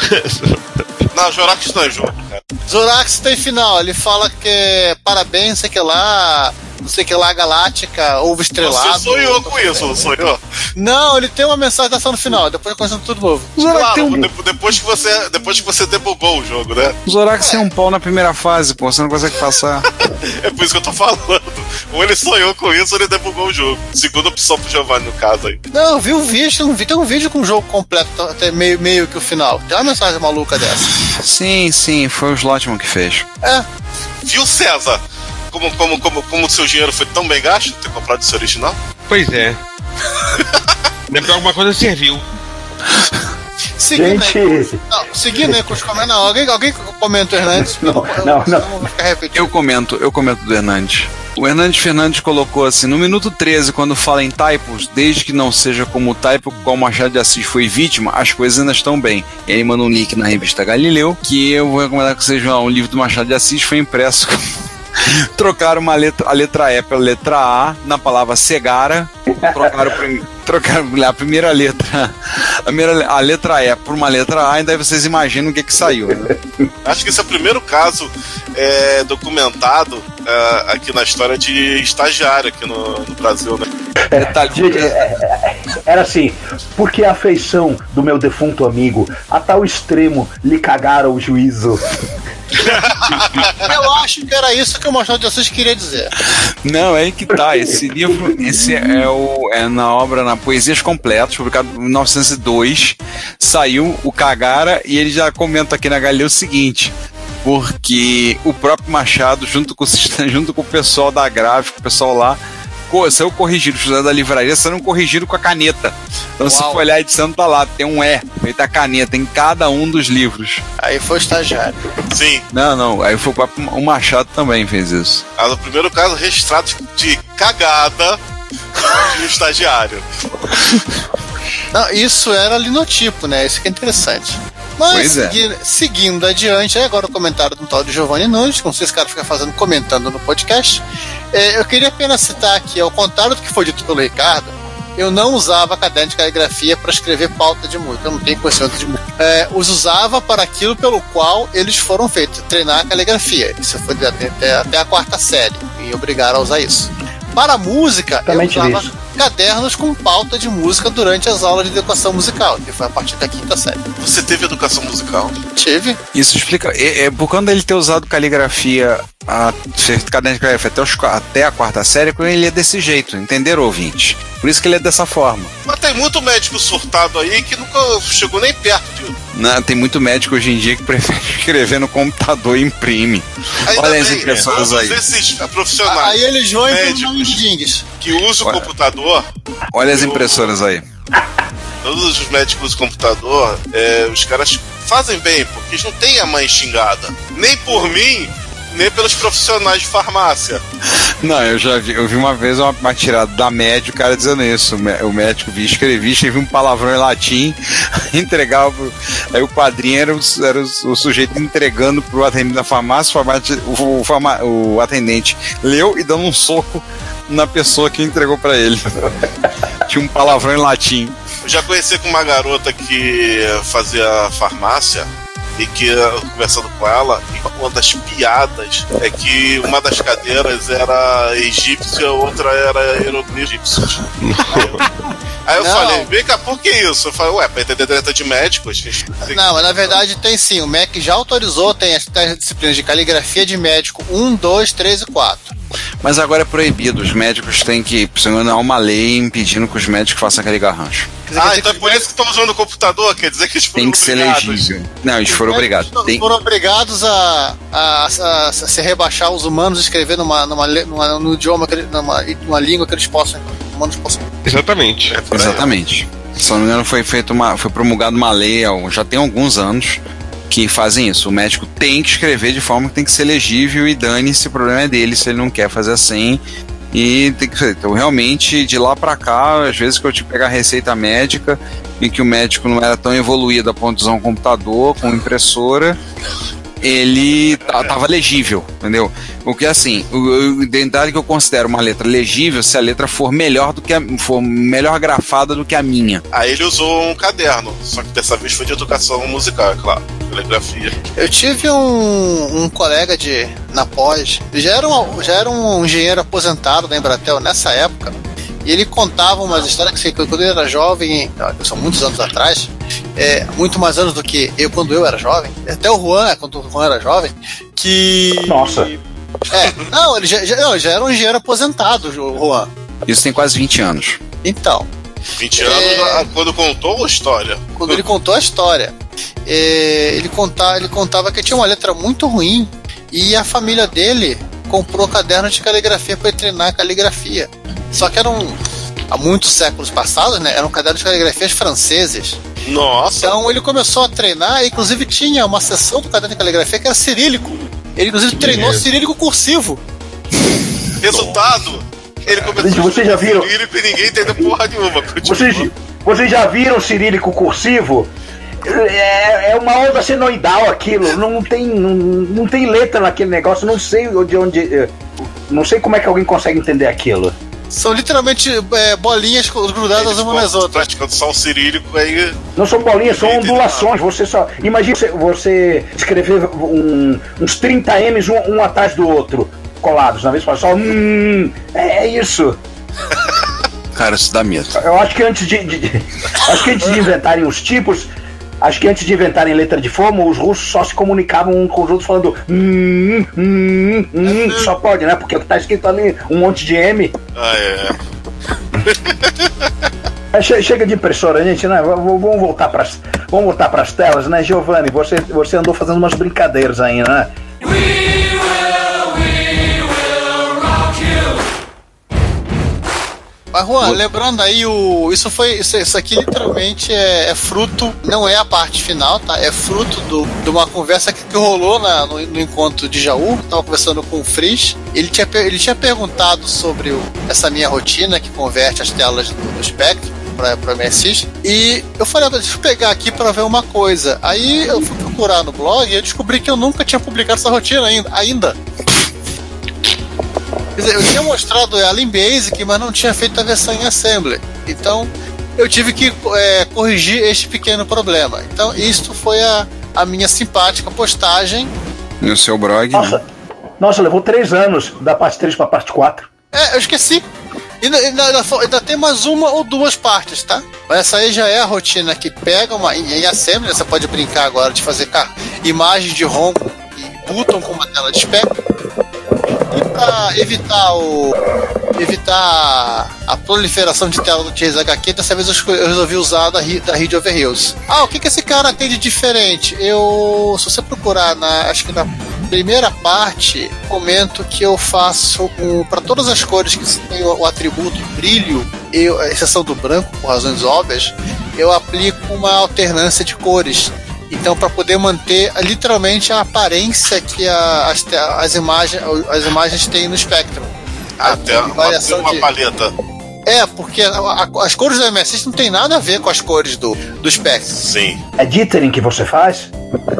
[LAUGHS] Não, Jorax não é jogo, cara. Zorax tem final. Ele fala que é parabéns, sei que lá, não sei que lá, Galáctica, ovo estrelado. Você sonhou com isso, não sonhou? Não, ele tem uma mensagem no final, depois começa tudo novo. Zorax Claro, tem um... de- depois, que você, depois que você debugou o jogo, né? O Zorax tem um pau na primeira fase, pô. Você não consegue passar. [LAUGHS] É por isso que eu tô falando. Ou ele sonhou com isso ou ele debugou o jogo. Segunda opção pro Giovanni, no caso aí. Não, eu vi um vídeo, um, vi- tem um vídeo com o jogo completo, até meio, meio que o final. Tem uma mensagem maluca dessa. sim, sim. Foi o Slotman que fez. É, Viu, César? Como, como, como, como o seu dinheiro foi tão bem gasto ter comprado esse original? Pois é. [LAUGHS] Deve que alguma coisa serviu. seguindo aí. Gente, Não, seguindo aí com os comentários. Não, alguém, alguém comenta o Hernandes? Não, não, não. Eu comento, eu comento do Hernandes. O Hernandes Fernandes colocou assim, no minuto 13, quando fala em typos, desde que não seja como o typo qual Machado de Assis foi vítima, as coisas ainda estão bem. E aí manda um link na revista Galileu, que eu vou recomendar que vocês vão. O livro do Machado de Assis foi impresso. [LAUGHS] Trocaram uma letra, a letra E pela letra A na palavra cegara. Trocaram, trocaram a primeira letra, a, primeira, a letra E por uma letra A, e daí vocês imaginam o que que saiu. Né? Acho que esse é o primeiro caso é, documentado é, aqui na história de estagiário aqui no, no Brasil, né? Detalhe, Gente, é, é, era assim, porque a afeição do meu defunto amigo a tal extremo lhe cagara o juízo. [LAUGHS] Eu acho que era isso que o Machado de Assis queria dizer. Não, é aí que tá. Esse livro, esse é, o, é na obra, na Poesias Completas, publicado em 1902. Saiu o Cagara e ele já comenta aqui na Galileu o seguinte. Porque o próprio Machado, junto com, o sistema- [LAUGHS] junto com o pessoal da gráfica, o pessoal lá, co- saiu corrigido, os estudantes da livraria saíram corrigido com a caneta. Então, se Uau. for olhar a edição, tá lá, tem um E, feito a caneta em cada um dos livros. Aí foi o estagiário. Sim, Não, não, aí foi o próprio- o Machado também fez isso. é o primeiro caso registrado de cagada de [LAUGHS] um estagiário. Não, isso era linotipo, né? Isso que é interessante. Mas Pois é. segui- seguindo adiante, agora o comentário do tal de Giovanni Nunes, não sei se esse cara fica fazendo, comentando no podcast. É, eu queria apenas citar aqui, ao contrário do que foi dito pelo Ricardo, eu não usava caderno de caligrafia para escrever pauta de música, eu não tenho conhecimento de música. É, os usava para aquilo pelo qual eles foram feitos, treinar a caligrafia. Isso foi até, até- até a quarta série, e obrigaram a usar isso. Para a música, Também eu usava, isso. cadernos com pauta de música durante as aulas de educação musical, que foi a partir da quinta série. Você teve educação musical? Tive. Isso explica. É, é por conta dele ter usado caligrafia, a, caderno de caligrafia até, os até a quarta série, quando ele é desse jeito, entenderam, ouvinte? Por isso que ele é dessa forma. Mas tem muito médico surtado aí que nunca chegou nem perto de. Né, tem muito médico hoje em dia que [LAUGHS] prefere escrever no computador e imprime. Ainda Olha as impressoras aí. esses profissionais. Aí eles vão e médicos que usam o computador, Olha as impressoras aí. todos os médicos do computador, é, os caras fazem bem, porque eles não têm a mãe xingada. Nem por mim, nem pelos profissionais de farmácia. Não, eu já vi, eu vi uma vez uma, uma tirada da média, o cara dizendo isso. O, mé- o médico vi, escrevi, escrevi um palavrão em latim, [LAUGHS] entregava. pro- Aí o quadrinho era, o, era o, o sujeito entregando pro atendente da farmácia, o, farma- o atendente leu e dando um soco na pessoa que entregou pra ele. [LAUGHS] Tinha um palavrão em latim. Eu já conheci com uma garota que fazia farmácia e que eh, conversando com ela, e uma das piadas é que uma das cadeiras era egípcia, outra era hieroglifos. [LAUGHS] Aí eu Não. falei, vem cá, por que isso? Eu falei, ué, pra entender treta de médicos, tem Não, mas na verdade tem sim. O MEC já autorizou, tem as, tem as disciplinas de caligrafia de médico 1, 2, 3 e 4. Mas agora é proibido. Os médicos têm que. Há uma lei impedindo que os médicos façam aquele garrancho. Ah, então é por isso que estão usando o computador, quer dizer que eles foram Tem que ser obrigados. legível. Não, eles foram obrigados. Tem, Foram obrigados a, a, a- a se rebaixar os humanos e escrever numa, numa, numa, no idioma, que numa, numa língua que eles possam. Humanos possam. Exatamente. Exatamente. Se não me engano, foi feito uma, foi promulgada uma lei, já tem alguns anos, que fazem isso. O médico tem que escrever de forma que tem que ser legível e dane-se, o problema é dele se ele não quer fazer assim. E tem que ser. Então, realmente, de lá pra cá, às vezes que eu te pegar a receita médica e que o médico não era tão evoluído a ponto de usar um computador com impressora, ele ta- tava legível, entendeu? O que assim, o, detalhe que eu considero uma letra legível se a letra for melhor do que a, for melhor grafada do que a minha. Aí ele usou um caderno, só que dessa vez foi de educação musical, é claro. Caligrafia. Eu tive um, um colega de na pós, ele já era, um, já era um engenheiro aposentado da Embratel nessa época, e ele contava umas histórias que quando ele era jovem, são muitos anos atrás, é, muito mais anos do que eu quando eu era jovem, até o Juan, é, quando o Juan era jovem, que. Nossa. É, não, ele já, já, não, já era um engenheiro aposentado, o Juan. Isso tem quase 20 anos. Então, 20 anos ah, quando contou a história. quando ele contou a história, é, ele, conta, ele contava que tinha uma letra muito ruim e a família dele comprou caderno de caligrafia para treinar a caligrafia. Só que eram, há muitos séculos passados, né? Eram cadernos de caligrafias franceses. Nossa, Então ele começou a treinar, e inclusive tinha uma seção do caderno de caligrafia que era cirílico. Ele inclusive treinou mesmo. cirílico cursivo. resultado. Ele começou Gente, vocês já viram? cirílico e ninguém entendeu porra nenhuma. Continua. Vocês, vocês já viram o cirílico cursivo? É, é uma onda senoidal aquilo. Não tem, não, não tem letra naquele negócio. Não sei de onde. eh, Não sei como é que alguém consegue entender aquilo. São literalmente é, bolinhas grudadas Eles umas nas outras. praticando só um cirílico aí. Não são bolinhas, são ondulações. Você só. Imagina você, você escrever um- uns 30 M's um, um atrás do outro, colados, na vez só. só hum, é, é isso. [LAUGHS] Cara, isso dá medo. Eu acho que antes de, de- de- acho que antes de inventarem os tipos, acho que antes de inventarem letra de forma, os russos só se comunicavam um com os outros falando hum, hum, hum, só pode, né? Porque o que tá escrito ali, um monte de M. Ah, é. É, [LAUGHS] che- chega de impressora, gente, né? Vamos voltar para vamos voltar para as telas, né, Giovanni? Você você andou fazendo umas brincadeiras aí, né? Mas Juan, lembrando aí o. Isso foi. Isso, isso aqui literalmente é, é fruto, não é a parte final, tá? É fruto do, de uma conversa que, que rolou na- no, no encontro de Jaú. Tava conversando com o Frizz. Ele tinha, ele tinha perguntado sobre o- essa minha rotina que converte as telas do, do Spectrum para para MSX. E eu falei, "Ah, deixa eu pegar aqui para ver uma coisa. Aí eu fui procurar no blog e eu descobri que eu nunca tinha publicado essa rotina ainda. ainda. Quer dizer, eu tinha mostrado ela em Basic, mas não tinha feito a versão em Assembly. Então, eu tive que é, corrigir este pequeno problema. Então, isto foi a, a minha simpática postagem. No seu blog, Nossa, né? nossa, levou três anos da parte 3 para a parte 4. É, eu esqueci. E ainda, ainda- ainda- tem mais uma ou duas partes, tá? Mas essa aí já é a rotina que pega uma. Em em assembly, né, você pode brincar agora de fazer imagens de ROM e button com uma tela de espectro. E pra evitar o. evitar a proliferação de tela do Chase HQ, dessa vez eu resolvi usar da, da Read Over Hills. Ah, o que, que esse cara tem de diferente? Eu. Se você procurar na. acho que na primeira parte, comento que eu faço um, para todas as cores que tem o, o atributo brilho, eu, exceção do branco, por razões óbvias, eu aplico uma alternância de cores. Então, para poder manter literalmente a aparência que a- as, as, imagens, as imagens têm no Spectrum. Até uma, variação uma de- paleta. É, porque a- a- as cores do MSX não tem nada a ver com as cores do, do Spectrum. Sim. É dithering que você faz?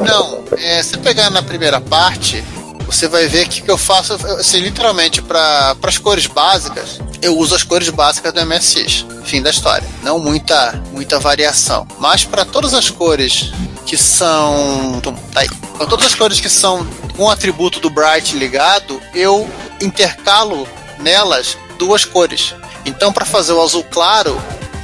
Não, é, se pegar na primeira parte, você vai ver que, que eu faço, assim, literalmente, para as cores básicas, eu uso as cores básicas do MSX. Fim da história. Não muita, muita variação. Mas para todas as cores que são. Tá aí. Para todas as cores que são com o atributo do Bright ligado, eu intercalo nelas duas cores. Então, para fazer o azul claro,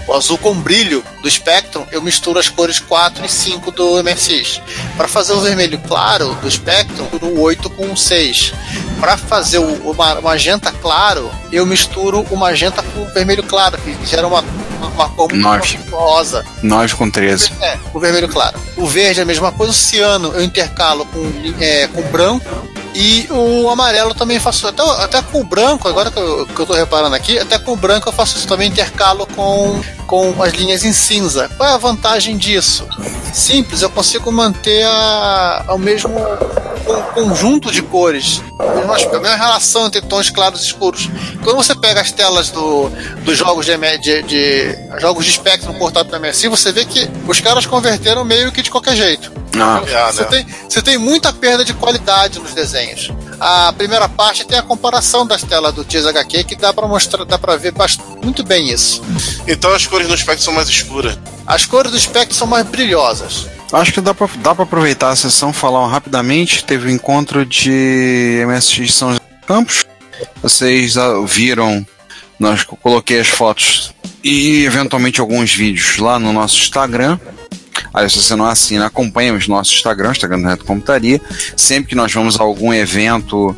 o azul com brilho do Spectrum, eu misturo as cores 4 e 5 do MSX. Para fazer o vermelho claro do Spectrum, o 8 com o 6. Para fazer o, o ma- magenta claro, eu misturo o magenta com o vermelho claro, que gera uma, uma, cor muito rosa. 9 com 13. É, o vermelho claro. O verde é a mesma coisa, o ciano eu intercalo com, é, com branco. E o amarelo também faço. Até, até com o branco, agora que eu, que eu tô reparando aqui, até com o branco eu faço isso também, intercalo com, com as linhas em cinza. Qual é a vantagem disso? Simples, eu consigo manter a, o mesmo con- conjunto de cores. A mesma, a mesma relação entre tons claros e escuros. Quando você pega as telas do, dos jogos de, de, de- jogos de Spectrum portado para MSI, você vê que os caras converteram meio que de qualquer jeito. Ah, Você né? tem, você tem muita perda de qualidade nos desenhos. A primeira parte tem a comparação das telas do Dias HQ que dá para mostrar, dá para ver bast- muito bem isso. Então as cores no espectro são mais escuras. As cores do Spectrum são mais brilhosas. Acho que dá pra, dá pra aproveitar a sessão falar rapidamente. Teve o encontro de MSX São José dos Campos. Vocês viram, nós coloquei as fotos e eventualmente alguns vídeos lá no nosso Instagram. Aí, se você não assina, acompanha o nosso Instagram, Instagram do Reto Computaria. Sempre que nós vamos a algum evento,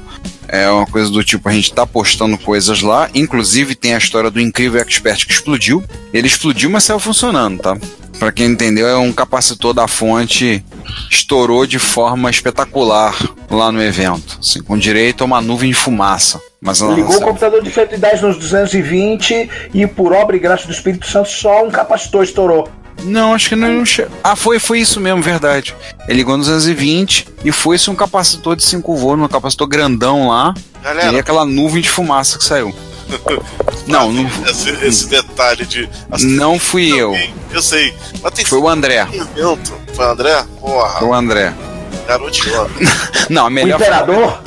é uma coisa do tipo, a gente tá postando coisas lá. Inclusive, tem a história do incrível Expert que explodiu. Ele explodiu, mas saiu funcionando, tá? Pra quem entendeu, é um capacitor da fonte estourou de forma espetacular lá no evento, assim, com direito a uma nuvem de fumaça. Mas Ligou o saiu- computador de 110 nos 220 e por obra e graça do Espírito Santo só um capacitor estourou. Não, acho que não. Ah, foi, foi isso mesmo, verdade. Ele ligou no 220 e foi-se um capacitor de 5 volts, um capacitor grandão lá. Galera. E aquela nuvem de fumaça que saiu. [LAUGHS] Não, não, Esse, esse detalhe de. não fui eu. Eu sei. Mas tem Foi o André. evento. Foi o André? Porra, Foi o André. garotinho. [LAUGHS] Não, a O melhor. imperador?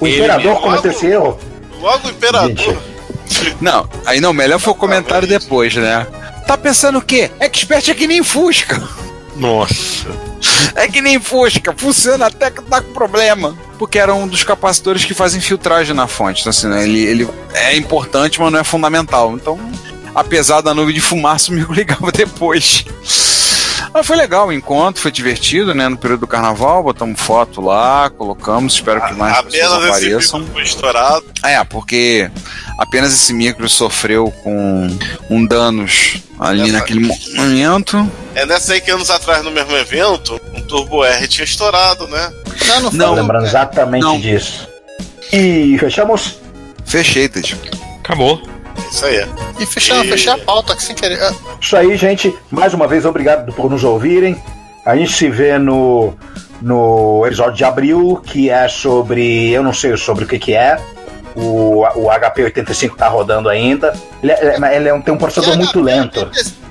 O imperador cometeu esse erro? Logo o imperador. Gente. Não, aí não, melhor foi o comentário depois, né? Tá pensando o quê? Expert é que nem Fusca. Nossa. É que nem Fusca, funciona até que tá com problema. Porque era um dos capacitores que fazem filtragem na fonte. Então, assim, né, ele, ele é importante, mas não é fundamental. Então, apesar da nuvem de fumaça, o amigo [LAUGHS] ligava depois. Mas foi legal o encontro, foi divertido, né? No período do carnaval, botamos foto lá, colocamos, espero que mais pessoas Apenas esse apareçam. vídeo foi estourado. É, porque apenas esse micro sofreu com um danos ali Essa- naquele momento. É nessa aí que anos atrás, no mesmo evento, um Turbo R tinha estourado, né? Não, não, Não. foi. Lembrando exatamente Não. disso. E fechamos? Fechei, Ted. Acabou. Isso aí. E fechar, E- fechar a pauta aqui sem querer. Ah, Isso aí, gente. Mais uma vez, obrigado por nos ouvirem. A gente se vê no, no episódio de abril, que é sobre. Eu não sei sobre o que, que é. O, o HP85 tá rodando ainda. Ele, é- ele é um- tem um processador muito lento.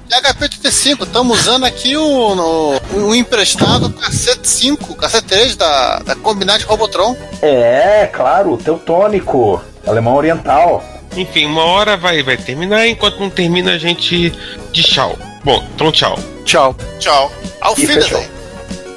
HP85, estamos usando aqui o, no- o emprestado cassete 5, cassete 3 da, da Combinat Robotron. É, claro, teutônico, alemão oriental. Enfim, uma hora vai, vai terminar, enquanto não termina a gente de tchau. Bom, então tchau. Tchau. Tchau. Ao daí.